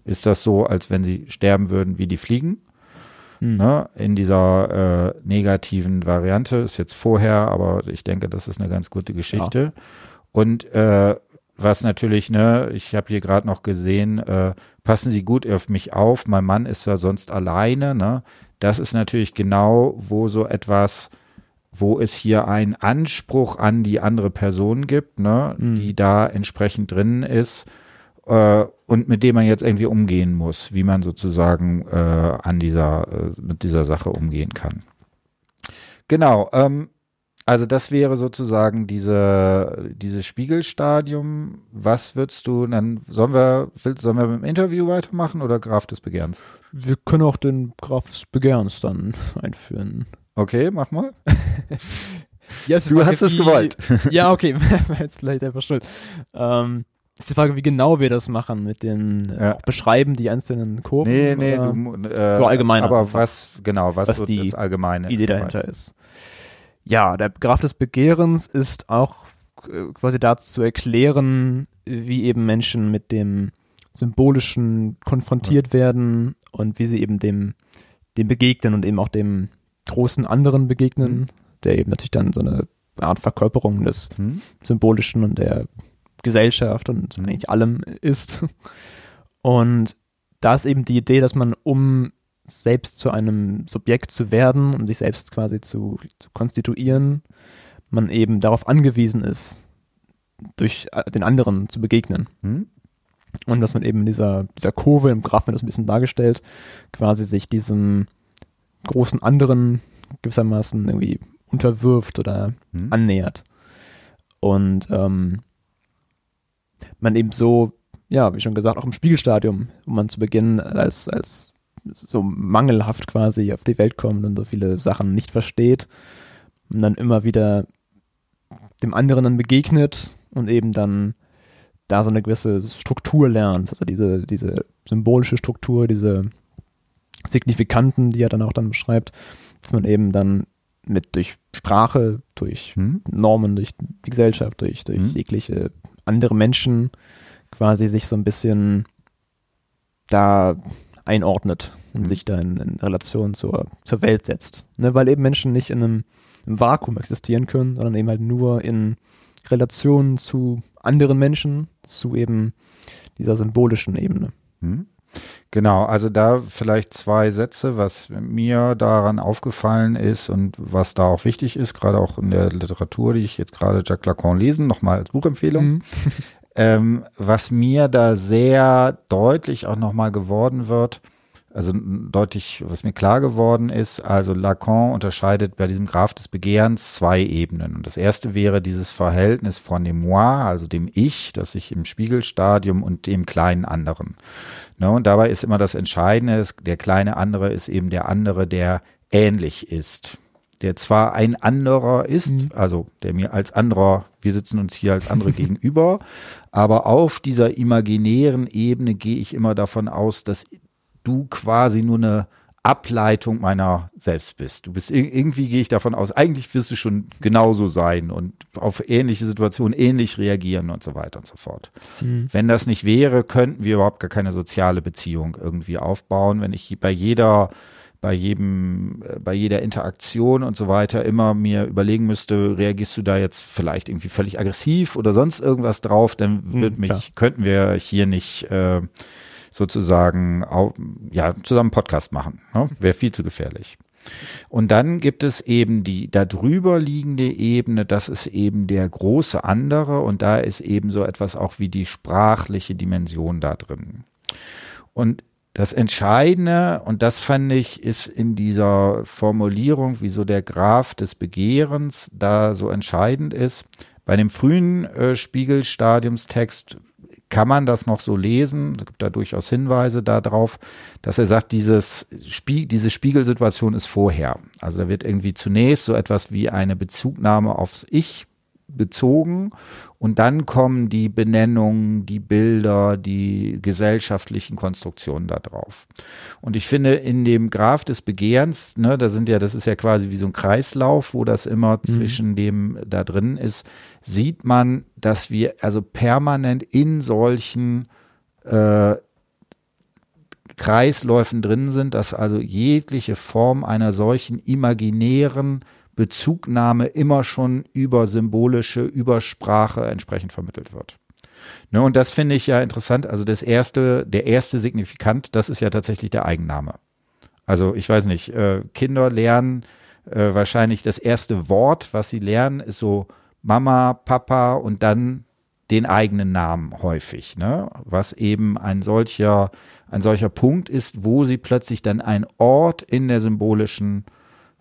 ist das so, als wenn sie sterben würden wie die Fliegen. Mhm. Ne? In dieser äh, negativen Variante ist jetzt vorher, aber ich denke, das ist eine ganz gute Geschichte. Und äh, was natürlich, ne, ich habe hier gerade noch gesehen, äh, passen Sie gut auf mich auf, mein Mann ist ja sonst alleine, ne? Das ist natürlich genau, wo so etwas, wo es hier einen Anspruch an die andere Person gibt, ne, Mhm. die da entsprechend drin ist äh, und mit dem man jetzt irgendwie umgehen muss, wie man sozusagen äh, an dieser, äh, mit dieser Sache umgehen kann. Genau, ähm, also das wäre sozusagen diese, dieses Spiegelstadium. Was würdest du dann, sollen wir, sollen wir mit dem Interview weitermachen oder Graf des Begehrens? Wir können auch den Graf des Begehrens dann einführen. Okay, mach mal. Die Du hast es gewollt. Ja, okay, war jetzt vielleicht einfach schuld. Ähm, ist die Frage, wie genau wir das machen mit den Ja. beschreiben die einzelnen Kurven. Nee, nee, du, äh, So allgemein Aber einfach. was, genau, was, Was so die das Allgemeine Idee dahinter ist. Ja, der Graf des Begehrens ist auch äh, quasi dazu zu erklären, wie eben Menschen mit dem Symbolischen konfrontiert werden und wie sie eben dem, dem begegnen und eben auch dem großen anderen begegnen, Mhm. der eben natürlich dann so eine Art Verkörperung des Hm? Symbolischen und der Gesellschaft und Mhm. eigentlich allem ist. Und da ist eben die Idee, dass man, um selbst zu einem Subjekt zu werden und sich selbst quasi zu, zu konstituieren, man eben darauf angewiesen ist, durch äh, den anderen zu begegnen. Hm? Und dass man eben in dieser, dieser Kurve, im Graph wird das ein bisschen dargestellt, quasi sich diesem großen anderen gewissermaßen irgendwie unterwirft oder Hm? annähert. Und ähm, man eben so, ja, wie schon gesagt, auch im Spiegelstadium, wo man zu Beginn als, als so mangelhaft quasi auf die Welt kommt und so viele Sachen nicht versteht und dann immer wieder dem anderen dann begegnet und eben dann da so eine gewisse Struktur lernt, also diese, diese symbolische Struktur, diese Signifikanten, die er dann auch dann beschreibt, dass man eben dann mit durch Sprache, durch Hm? Normen, durch die Gesellschaft, durch, durch Mhm. jegliche andere Menschen quasi sich so ein bisschen da einordnet und Mhm. sich da in, in Relation zur, zur Welt setzt. Ne? Weil eben Menschen nicht in einem, Vakuum existieren können, sondern eben halt nur in Relation zu anderen Menschen, zu eben dieser symbolischen Ebene. Hm? Genau, also da vielleicht zwei Sätze, was mir daran aufgefallen ist und was da auch wichtig ist, gerade auch in der Literatur, die ich jetzt gerade Jacques Lacan lesen, nochmal als Buchempfehlung. Mhm. Ähm, was mir da sehr deutlich auch nochmal geworden wird, also deutlich, was mir klar geworden ist, also Lacan unterscheidet bei diesem Graph des Begehrens zwei Ebenen. Und das erste wäre dieses Verhältnis von dem Moi, also dem Ich, das ich im Spiegelstadium und dem kleinen anderen. Ne, und dabei ist immer das Entscheidende, der kleine andere ist eben der andere, der ähnlich ist. Der zwar ein anderer ist, Mhm. also der mir als anderer, wir sitzen uns hier als andere gegenüber, aber auf dieser imaginären Ebene gehe ich immer davon aus, dass du quasi nur eine Ableitung meiner selbst bist. Du bist ir- irgendwie gehe ich davon aus, eigentlich wirst du schon genauso sein und auf ähnliche Situationen ähnlich reagieren und so weiter und so fort. Mhm. Wenn das nicht wäre, könnten wir überhaupt gar keine soziale Beziehung irgendwie aufbauen. Wenn ich bei jeder, bei jedem, äh, bei jeder Interaktion und so weiter immer mir überlegen müsste, reagierst du da jetzt vielleicht irgendwie völlig aggressiv oder sonst irgendwas drauf, dann wird Mhm, mich, klar. könnten wir hier nicht äh, sozusagen au, ja, zusammen einen Podcast machen. Ne? Wäre viel zu gefährlich. Und dann gibt es eben die darüber liegende Ebene, das ist eben der große andere und da ist eben so etwas auch wie die sprachliche Dimension da drin. Und das Entscheidende, und das fand ich, ist in dieser Formulierung, wie so der Graph des Begehrens da so entscheidend ist. Bei dem frühen äh, Spiegelstadiumstext kann man das noch so lesen. Es gibt da durchaus Hinweise darauf, dass er sagt, dieses Spie diese Spiegelsituation ist vorher. Also da wird irgendwie zunächst so etwas wie eine Bezugnahme aufs Ich bezogen und dann kommen die Benennungen, die Bilder, die gesellschaftlichen Konstruktionen da drauf. Und ich finde, in dem Graph des Begehrens, ne, da sind ja, das ist ja quasi wie so ein Kreislauf, wo das immer mhm. zwischen dem da drin ist, sieht man, dass wir also permanent in solchen äh, Kreisläufen drin sind, dass also jegliche Form einer solchen imaginären Bezugnahme immer schon über symbolische, über Sprache entsprechend vermittelt wird. Ne, und das finde ich ja interessant. Also das erste, der erste Signifikant, das ist ja tatsächlich der Eigenname. Also ich weiß nicht, äh, Kinder lernen äh, wahrscheinlich das erste Wort, was sie lernen, ist so Mama, Papa und dann den eigenen Namen häufig, ne? Was eben ein solcher, ein solcher Punkt ist, wo sie plötzlich dann einen Ort in der symbolischen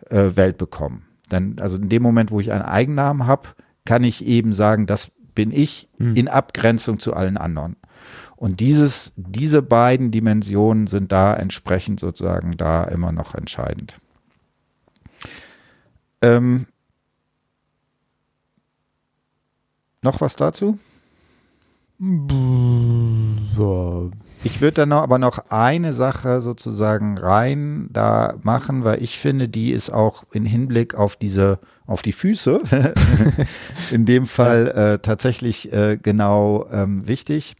äh, Welt bekommen. Dann, also in dem Moment, wo ich einen Eigennamen habe, kann ich eben sagen, das bin ich mhm. in Abgrenzung zu allen anderen. Und dieses, diese beiden Dimensionen sind da entsprechend sozusagen da immer noch entscheidend. Ähm, noch was dazu? Ich würde dann aber noch eine Sache sozusagen rein da machen, weil ich finde, die ist auch in Hinblick auf diese, auf die Füße, in dem Fall äh, tatsächlich äh, genau ähm, wichtig.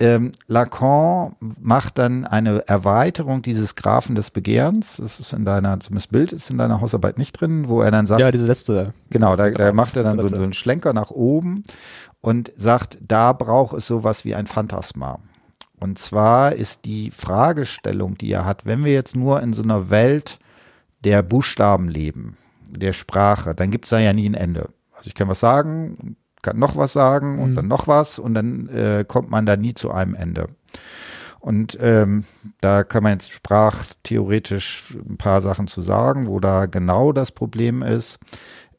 Ähm, Lacan macht dann eine Erweiterung dieses Graphen des Begehrens. Das ist in deiner, zumindest Bild ist in deiner Hausarbeit nicht drin, wo er dann sagt. Ja, diese letzte. Genau, da, da macht er dann so, so einen Schlenker nach oben und sagt, da braucht es sowas wie ein Phantasma. Und zwar ist die Fragestellung, die er hat, wenn wir jetzt nur in so einer Welt der Buchstaben leben, der Sprache, dann gibt es da ja nie ein Ende. Also ich kann was sagen, kann noch was sagen und mhm. dann noch was und dann äh, kommt man da nie zu einem Ende. Und ähm, da kann man jetzt sprachtheoretisch ein paar Sachen zu sagen, wo da genau das Problem ist.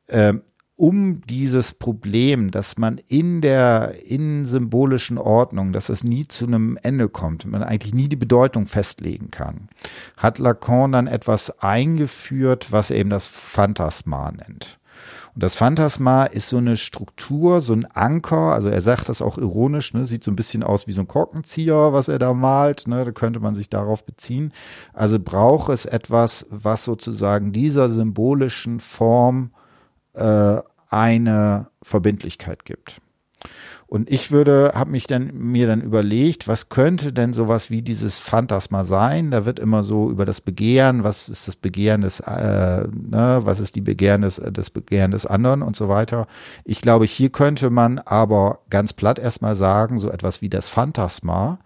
Ähm, um dieses Problem, dass man in der in symbolischen Ordnung, dass es nie zu einem Ende kommt, man eigentlich nie die Bedeutung festlegen kann, hat Lacan dann etwas eingeführt, was er eben das Phantasma nennt. Und das Phantasma ist so eine Struktur, so ein Anker, also er sagt das auch ironisch, ne, sieht so ein bisschen aus wie so ein Korkenzieher, was er da malt, ne, da könnte man sich darauf beziehen. Also braucht es etwas, was sozusagen dieser symbolischen Form äh, eine Verbindlichkeit gibt. Und ich würde, habe mich dann mir dann überlegt, was könnte denn sowas wie dieses Phantasma sein? Da wird immer so über das Begehren, was ist das Begehren des, äh, ne, was ist die Begehren des, das Begehren des anderen und so weiter. Ich glaube, hier könnte man aber ganz platt erstmal sagen, so etwas wie das Phantasma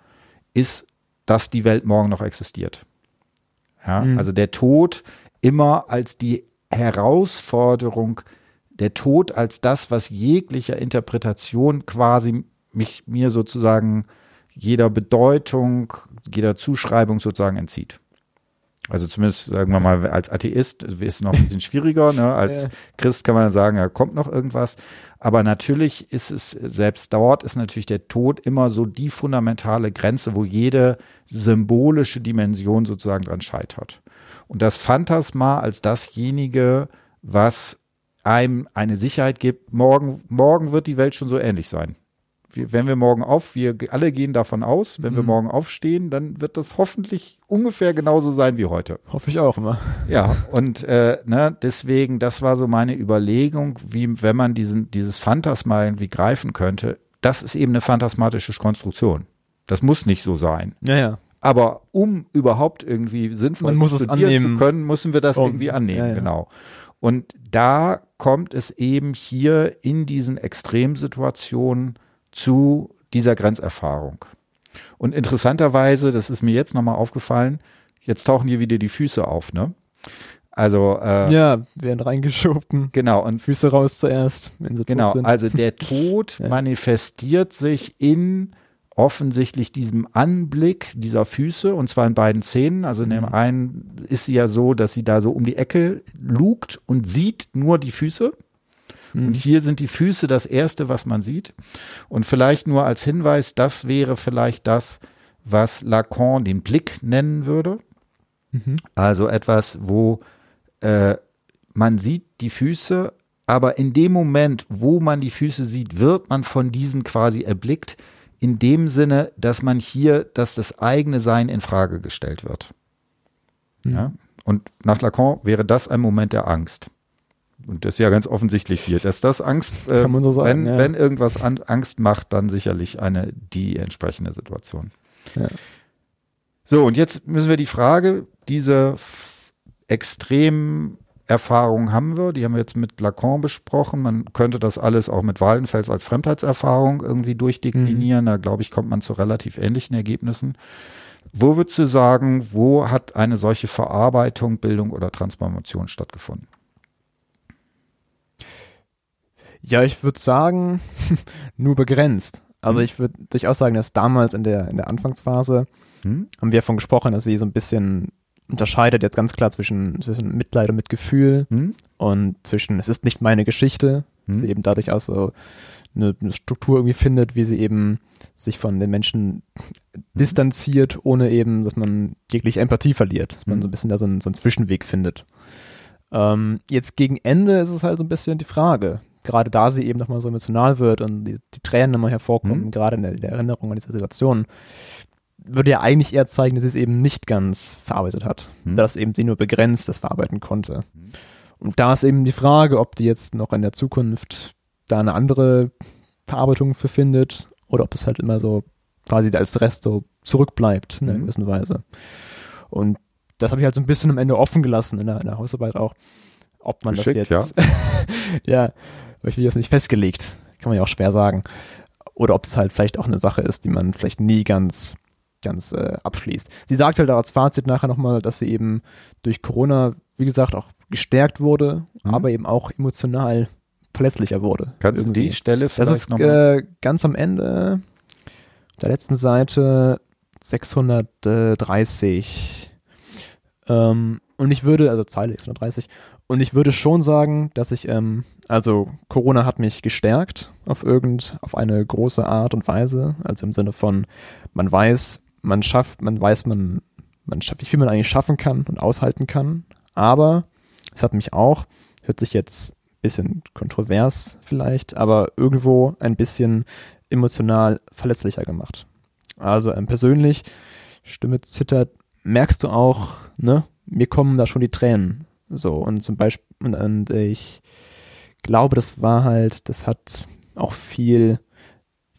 ist, dass die Welt morgen noch existiert. Ja, mhm. also der Tod immer als die Herausforderung der Tod als das, was jeglicher Interpretation quasi mich mir sozusagen jeder Bedeutung, jeder Zuschreibung sozusagen entzieht. Also zumindest sagen wir mal als Atheist ist es noch ein bisschen schwieriger. Ne? Als ja. Christ kann man sagen, ja, kommt noch irgendwas. Aber natürlich ist es selbst dort ist natürlich der Tod immer so die fundamentale Grenze, wo jede symbolische Dimension sozusagen dran scheitert. Und das Phantasma als dasjenige, was einem eine Sicherheit gibt, morgen, morgen wird die Welt schon so ähnlich sein. Wir, wenn wir morgen auf, wir alle gehen davon aus, wenn mhm. wir morgen aufstehen, dann wird das hoffentlich ungefähr genauso sein wie heute. Hoffe ich auch immer. Ja, und äh, ne, deswegen, das war so meine Überlegung, wie wenn man diesen, dieses Phantasma irgendwie greifen könnte, das ist eben eine phantasmatische Konstruktion. Das muss nicht so sein. Ja, ja. Aber um überhaupt irgendwie sinnvoll Man muss es annehmen. zu können, müssen wir das oh, irgendwie annehmen, ja, ja. genau. Und da kommt es eben hier in diesen Extremsituationen zu dieser Grenzerfahrung. Und interessanterweise, das ist mir jetzt nochmal aufgefallen, jetzt tauchen hier wieder die Füße auf, ne? Also äh, ja, werden reingeschoben. Genau und Füße raus zuerst, wenn sie genau, tot sind. also der Tod ja. manifestiert sich in offensichtlich diesem Anblick dieser Füße und zwar in beiden Szenen. Also in dem mhm. einen ist sie ja so, dass sie da so um die Ecke lugt und sieht nur die Füße. Mhm. Und hier sind die Füße das erste, was man sieht. Und vielleicht nur als Hinweis, das wäre vielleicht das, was Lacan den Blick nennen würde. Mhm. Also etwas, wo äh, man sieht die Füße, aber in dem Moment, wo man die Füße sieht, wird man von diesen quasi erblickt in dem Sinne, dass man hier, dass das eigene Sein in Frage gestellt wird. Mhm. Ja? Und nach Lacan wäre das ein Moment der Angst. Und das ist ja ganz offensichtlich hier, dass das Angst, äh, so sagen, wenn, ja. wenn irgendwas an, Angst macht, dann sicherlich eine die entsprechende Situation. Ja. So, und jetzt müssen wir die Frage, diese extrem Erfahrungen haben wir, die haben wir jetzt mit Lacan besprochen. Man könnte das alles auch mit Waldenfels als Fremdheitserfahrung irgendwie durchdeklinieren. Mhm. Da glaube ich, kommt man zu relativ ähnlichen Ergebnissen. Wo würdest du sagen, wo hat eine solche Verarbeitung, Bildung oder Transformation stattgefunden? Ja, ich würde sagen, nur begrenzt. Also mhm. ich würde durchaus sagen, dass damals in der, in der Anfangsphase mhm. haben wir davon gesprochen, dass sie so ein bisschen unterscheidet jetzt ganz klar zwischen, zwischen Mitleid und Mitgefühl mhm. und zwischen, es ist nicht meine Geschichte, mhm. sie eben dadurch auch so eine, eine, Struktur irgendwie findet, wie sie eben sich von den Menschen distanziert, ohne eben, dass man jegliche Empathie verliert, dass man so ein bisschen da so einen, so einen Zwischenweg findet. Ähm, jetzt gegen Ende ist es halt so ein bisschen die Frage, gerade da sie eben nochmal so emotional wird und die, die Tränen nochmal hervorkommen, mhm. gerade in der, der, Erinnerung an diese Situation, würde ja eigentlich eher zeigen, dass sie es eben nicht ganz verarbeitet hat. Hm. Dass eben sie nur begrenzt das verarbeiten konnte. Hm. Und da ist eben die Frage, ob die jetzt noch in der Zukunft da eine andere Verarbeitung für findet oder ob es halt immer so quasi als Rest so zurückbleibt in einer hm. gewissen Weise. Und das habe ich halt so ein bisschen am Ende offen gelassen in der, in der Hausarbeit auch, ob man Geschickt, das jetzt, ja, ja ich will jetzt nicht festgelegt, kann man ja auch schwer sagen. Oder ob es halt vielleicht auch eine Sache ist, die man vielleicht nie ganz ganz äh, abschließt. Sie sagt halt als Fazit nachher nochmal, dass sie eben durch Corona, wie gesagt, auch gestärkt wurde, mhm. aber eben auch emotional verletzlicher wurde. Kannst irgendwie. du die Stelle vielleicht Das ist äh, ganz am Ende der letzten Seite 630 ähm, und ich würde, also Zeile 630 und ich würde schon sagen, dass ich, ähm, also Corona hat mich gestärkt auf irgend, auf eine große Art und Weise, also im Sinne von, man weiß, man schafft, man weiß, man, man schafft, wie viel man eigentlich schaffen kann und aushalten kann. Aber es hat mich auch, hört sich jetzt ein bisschen kontrovers vielleicht, aber irgendwo ein bisschen emotional verletzlicher gemacht. Also ähm, persönlich, Stimme zittert, merkst du auch, ne, mir kommen da schon die Tränen. So, und zum Beispiel, und, und ich glaube, das war halt, das hat auch viel,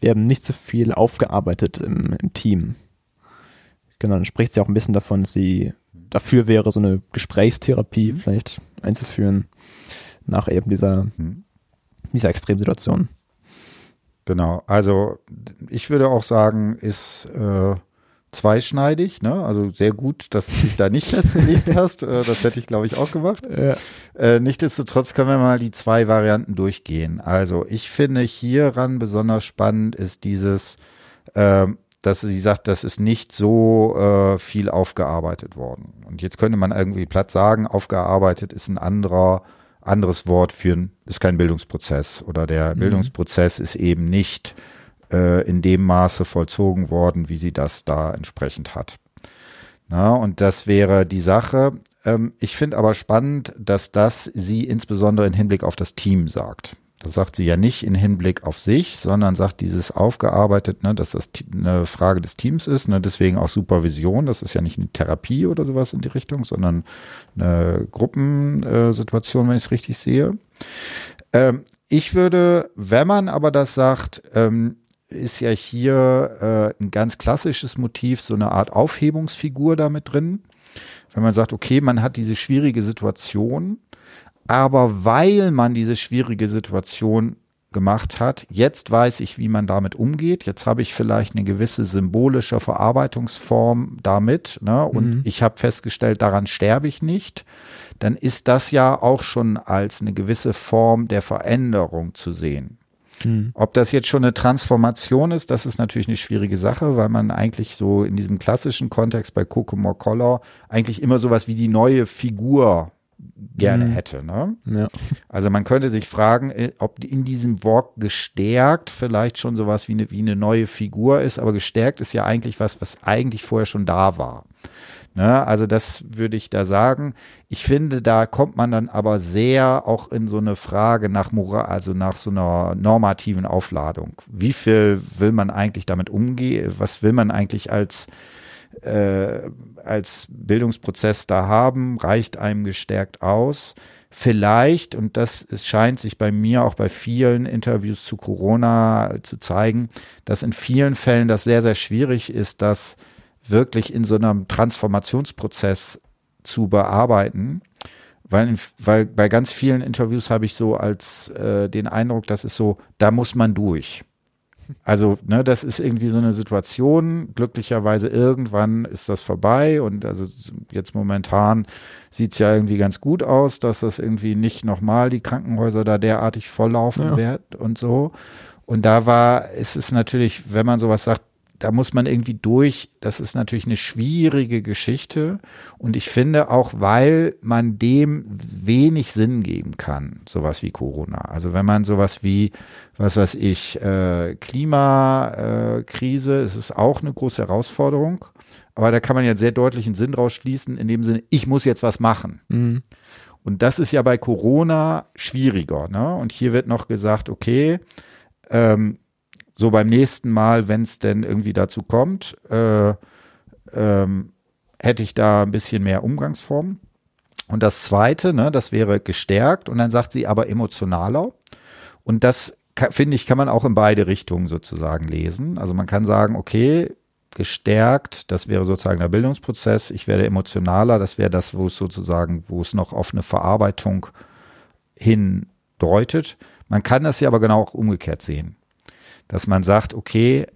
wir haben nicht so viel aufgearbeitet im, im Team. Genau, dann spricht sie auch ein bisschen davon, dass sie dafür wäre, so eine Gesprächstherapie mhm. vielleicht einzuführen nach eben dieser, mhm. dieser Extremsituation. Genau, also ich würde auch sagen, ist äh, zweischneidig, ne? Also sehr gut, dass du dich da nicht festgelegt hast. Äh, das hätte ich, glaube ich, auch gemacht. Ja. Äh, nichtsdestotrotz können wir mal die zwei Varianten durchgehen. Also ich finde hieran besonders spannend ist dieses, äh, dass sie sagt, das ist nicht so äh, viel aufgearbeitet worden. Und jetzt könnte man irgendwie platt sagen, aufgearbeitet ist ein anderer anderes Wort für ein, ist kein Bildungsprozess oder der mhm. Bildungsprozess ist eben nicht äh, in dem Maße vollzogen worden, wie sie das da entsprechend hat. Na, und das wäre die Sache. Ähm, ich finde aber spannend, dass das sie insbesondere im Hinblick auf das Team sagt. Das sagt sie ja nicht in Hinblick auf sich, sondern sagt dieses aufgearbeitet, ne, dass das eine Frage des Teams ist, ne, deswegen auch Supervision. Das ist ja nicht eine Therapie oder sowas in die Richtung, sondern eine Gruppensituation, wenn ich es richtig sehe. Ähm, ich würde, wenn man aber das sagt, ähm, ist ja hier äh, ein ganz klassisches Motiv, so eine Art Aufhebungsfigur damit drin. Wenn man sagt, okay, man hat diese schwierige Situation, aber weil man diese schwierige Situation gemacht hat. Jetzt weiß ich, wie man damit umgeht. Jetzt habe ich vielleicht eine gewisse symbolische Verarbeitungsform damit. Ne? Und mhm. ich habe festgestellt, daran sterbe ich nicht. Dann ist das ja auch schon als eine gewisse Form der Veränderung zu sehen. Mhm. Ob das jetzt schon eine Transformation ist, das ist natürlich eine schwierige Sache, weil man eigentlich so in diesem klassischen Kontext bei Kokomor Color eigentlich immer sowas wie die neue Figur gerne mhm. hätte. Ne? Ja. Also man könnte sich fragen, äh, ob in diesem Wort gestärkt vielleicht schon sowas wie eine, wie eine neue Figur ist, aber gestärkt ist ja eigentlich was, was eigentlich vorher schon da war. Ne? Also das würde ich da sagen. Ich finde, da kommt man dann aber sehr auch in so eine Frage nach Moral, also nach so einer normativen Aufladung. Wie viel will man eigentlich damit umgehen? Was will man eigentlich als äh, als Bildungsprozess da haben, reicht einem gestärkt aus. Vielleicht, und das es scheint sich bei mir auch bei vielen Interviews zu Corona zu zeigen, dass in vielen Fällen das sehr, sehr schwierig ist, das wirklich in so einem Transformationsprozess zu bearbeiten. Weil, weil bei ganz vielen Interviews habe ich so als äh, den Eindruck, das ist so, da muss man durch. Also, ne, das ist irgendwie so eine Situation. Glücklicherweise irgendwann ist das vorbei und also jetzt momentan sieht es ja irgendwie ganz gut aus, dass das irgendwie nicht nochmal die Krankenhäuser da derartig volllaufen ja. wird und so. Und da war, ist es natürlich, wenn man sowas sagt, da muss man irgendwie durch. Das ist natürlich eine schwierige Geschichte. Und ich finde auch, weil man dem wenig Sinn geben kann, sowas wie Corona. Also wenn man sowas wie, was weiß ich, äh, Klimakrise, äh, es ist auch eine große Herausforderung. Aber da kann man ja sehr deutlichen Sinn draus schließen, in dem Sinne, ich muss jetzt was machen. Mhm. Und das ist ja bei Corona schwieriger. Ne? Und hier wird noch gesagt, okay, ähm, so beim nächsten Mal, wenn es denn irgendwie dazu kommt, äh, ähm, hätte ich da ein bisschen mehr Umgangsform. Und das zweite, ne, das wäre gestärkt und dann sagt sie aber emotionaler. Und das finde ich, kann man auch in beide Richtungen sozusagen lesen. Also man kann sagen, okay, gestärkt, das wäre sozusagen der Bildungsprozess. Ich werde emotionaler, das wäre das, wo es sozusagen, wo es noch auf eine Verarbeitung hindeutet. Man kann das ja aber genau auch umgekehrt sehen dass man sagt, okay,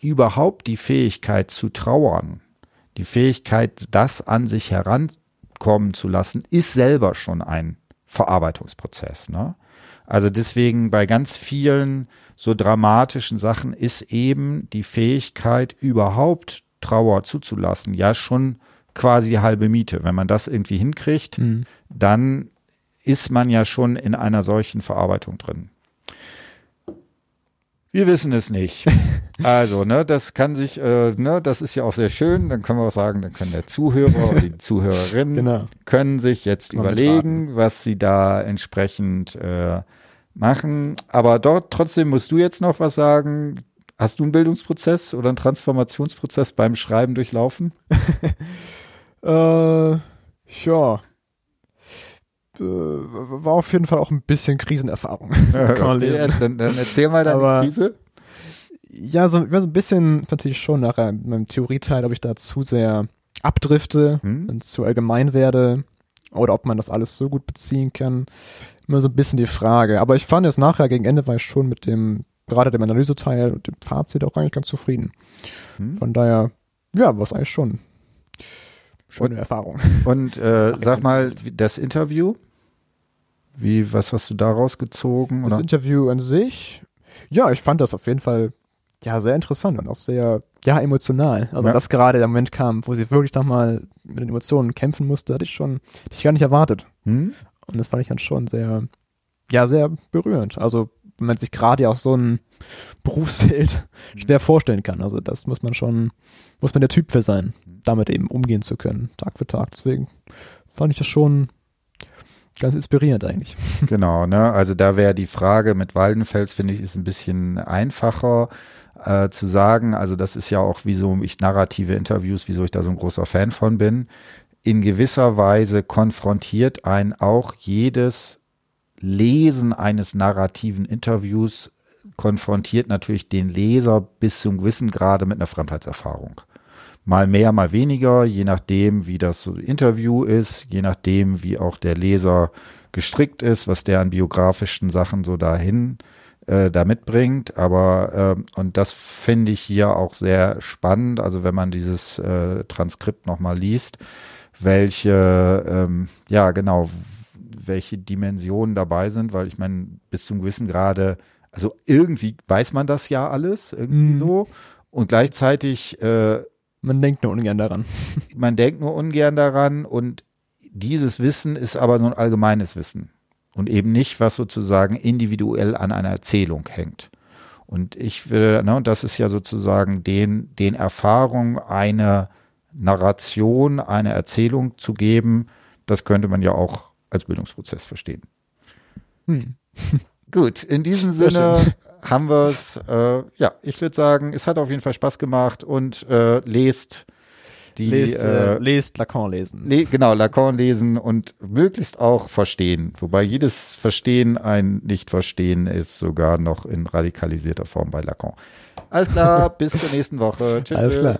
überhaupt die Fähigkeit zu trauern, die Fähigkeit, das an sich herankommen zu lassen, ist selber schon ein Verarbeitungsprozess. Ne? Also deswegen bei ganz vielen so dramatischen Sachen ist eben die Fähigkeit, überhaupt Trauer zuzulassen, ja schon quasi halbe Miete. Wenn man das irgendwie hinkriegt, mhm. dann ist man ja schon in einer solchen Verarbeitung drin. Wir wissen es nicht. Also, ne, das kann sich, äh, ne, das ist ja auch sehr schön. Dann können wir auch sagen, dann können der Zuhörer oder die Zuhörerin genau. können sich jetzt Mal überlegen, mitraten. was sie da entsprechend äh, machen. Aber dort trotzdem musst du jetzt noch was sagen. Hast du einen Bildungsprozess oder einen Transformationsprozess beim Schreiben durchlaufen? äh, ja. Äh, war auf jeden Fall auch ein bisschen Krisenerfahrung. Kann man lesen. Ja, dann, dann, erzähl mal deine Aber, Krise. Ja, so, so ein bisschen natürlich schon nachher in meinem Theorieteil, ob ich da zu sehr abdrifte hm? und zu allgemein werde oder ob man das alles so gut beziehen kann. Immer so ein bisschen die Frage. Aber ich fand jetzt nachher gegen Ende war ich schon mit dem, gerade dem Analyseteil und dem Fazit auch eigentlich ganz zufrieden. Hm? Von daher, ja, war es eigentlich schon schöne und, Erfahrung. Und äh, sag mal, das Interview, wie, was hast du daraus gezogen? Das Interview an sich, ja, ich fand das auf jeden Fall ja sehr interessant und auch sehr ja emotional. Also ja. dass gerade der Moment kam, wo sie wirklich nochmal mit den Emotionen kämpfen musste, hatte ich schon, hatte ich gar nicht erwartet. Hm? Und das fand ich dann schon sehr, ja sehr berührend. Also wenn man sich gerade ja auch so ein Berufsfeld hm. schwer vorstellen kann. Also das muss man schon, muss man der Typ für sein, hm. damit eben umgehen zu können, Tag für Tag. Deswegen fand ich das schon Ganz inspirierend eigentlich. Genau, ne? Also da wäre die Frage mit Waldenfels, finde ich, ist ein bisschen einfacher äh, zu sagen. Also das ist ja auch, wieso ich narrative Interviews, wieso ich da so ein großer Fan von bin. In gewisser Weise konfrontiert ein auch jedes Lesen eines narrativen Interviews konfrontiert natürlich den Leser bis zum gewissen Grade mit einer Fremdheitserfahrung. Mal mehr, mal weniger, je nachdem, wie das Interview ist, je nachdem, wie auch der Leser gestrickt ist, was der an biografischen Sachen so dahin äh, da mitbringt. Aber äh, und das finde ich hier auch sehr spannend. Also wenn man dieses äh, Transkript nochmal liest, welche, ähm, ja genau, welche Dimensionen dabei sind, weil ich meine, bis zum gewissen Grade, also irgendwie weiß man das ja alles, irgendwie Mhm. so. Und gleichzeitig, äh, Man denkt nur ungern daran. man denkt nur ungern daran und dieses Wissen ist aber so ein allgemeines Wissen und eben nicht, was sozusagen individuell an einer Erzählung hängt. Und ich will, ne, und das ist ja sozusagen den, den Erfahrungen eine Narration, eine Erzählung zu geben, das könnte man ja auch als Bildungsprozess verstehen. Hm. Gut, in diesem Sinne haben wir es. Äh, ja, ich würde sagen, es hat auf jeden Fall Spaß gemacht und äh, lest die Lest, äh, äh, lest Lacan lesen. Le genau, Lacan lesen und möglichst auch verstehen. Wobei jedes Verstehen ein Nicht-Verstehen ist, sogar noch in radikalisierter Form bei Lacan. Alles klar, bis zur nächsten Woche. Tschüss. Alles klar.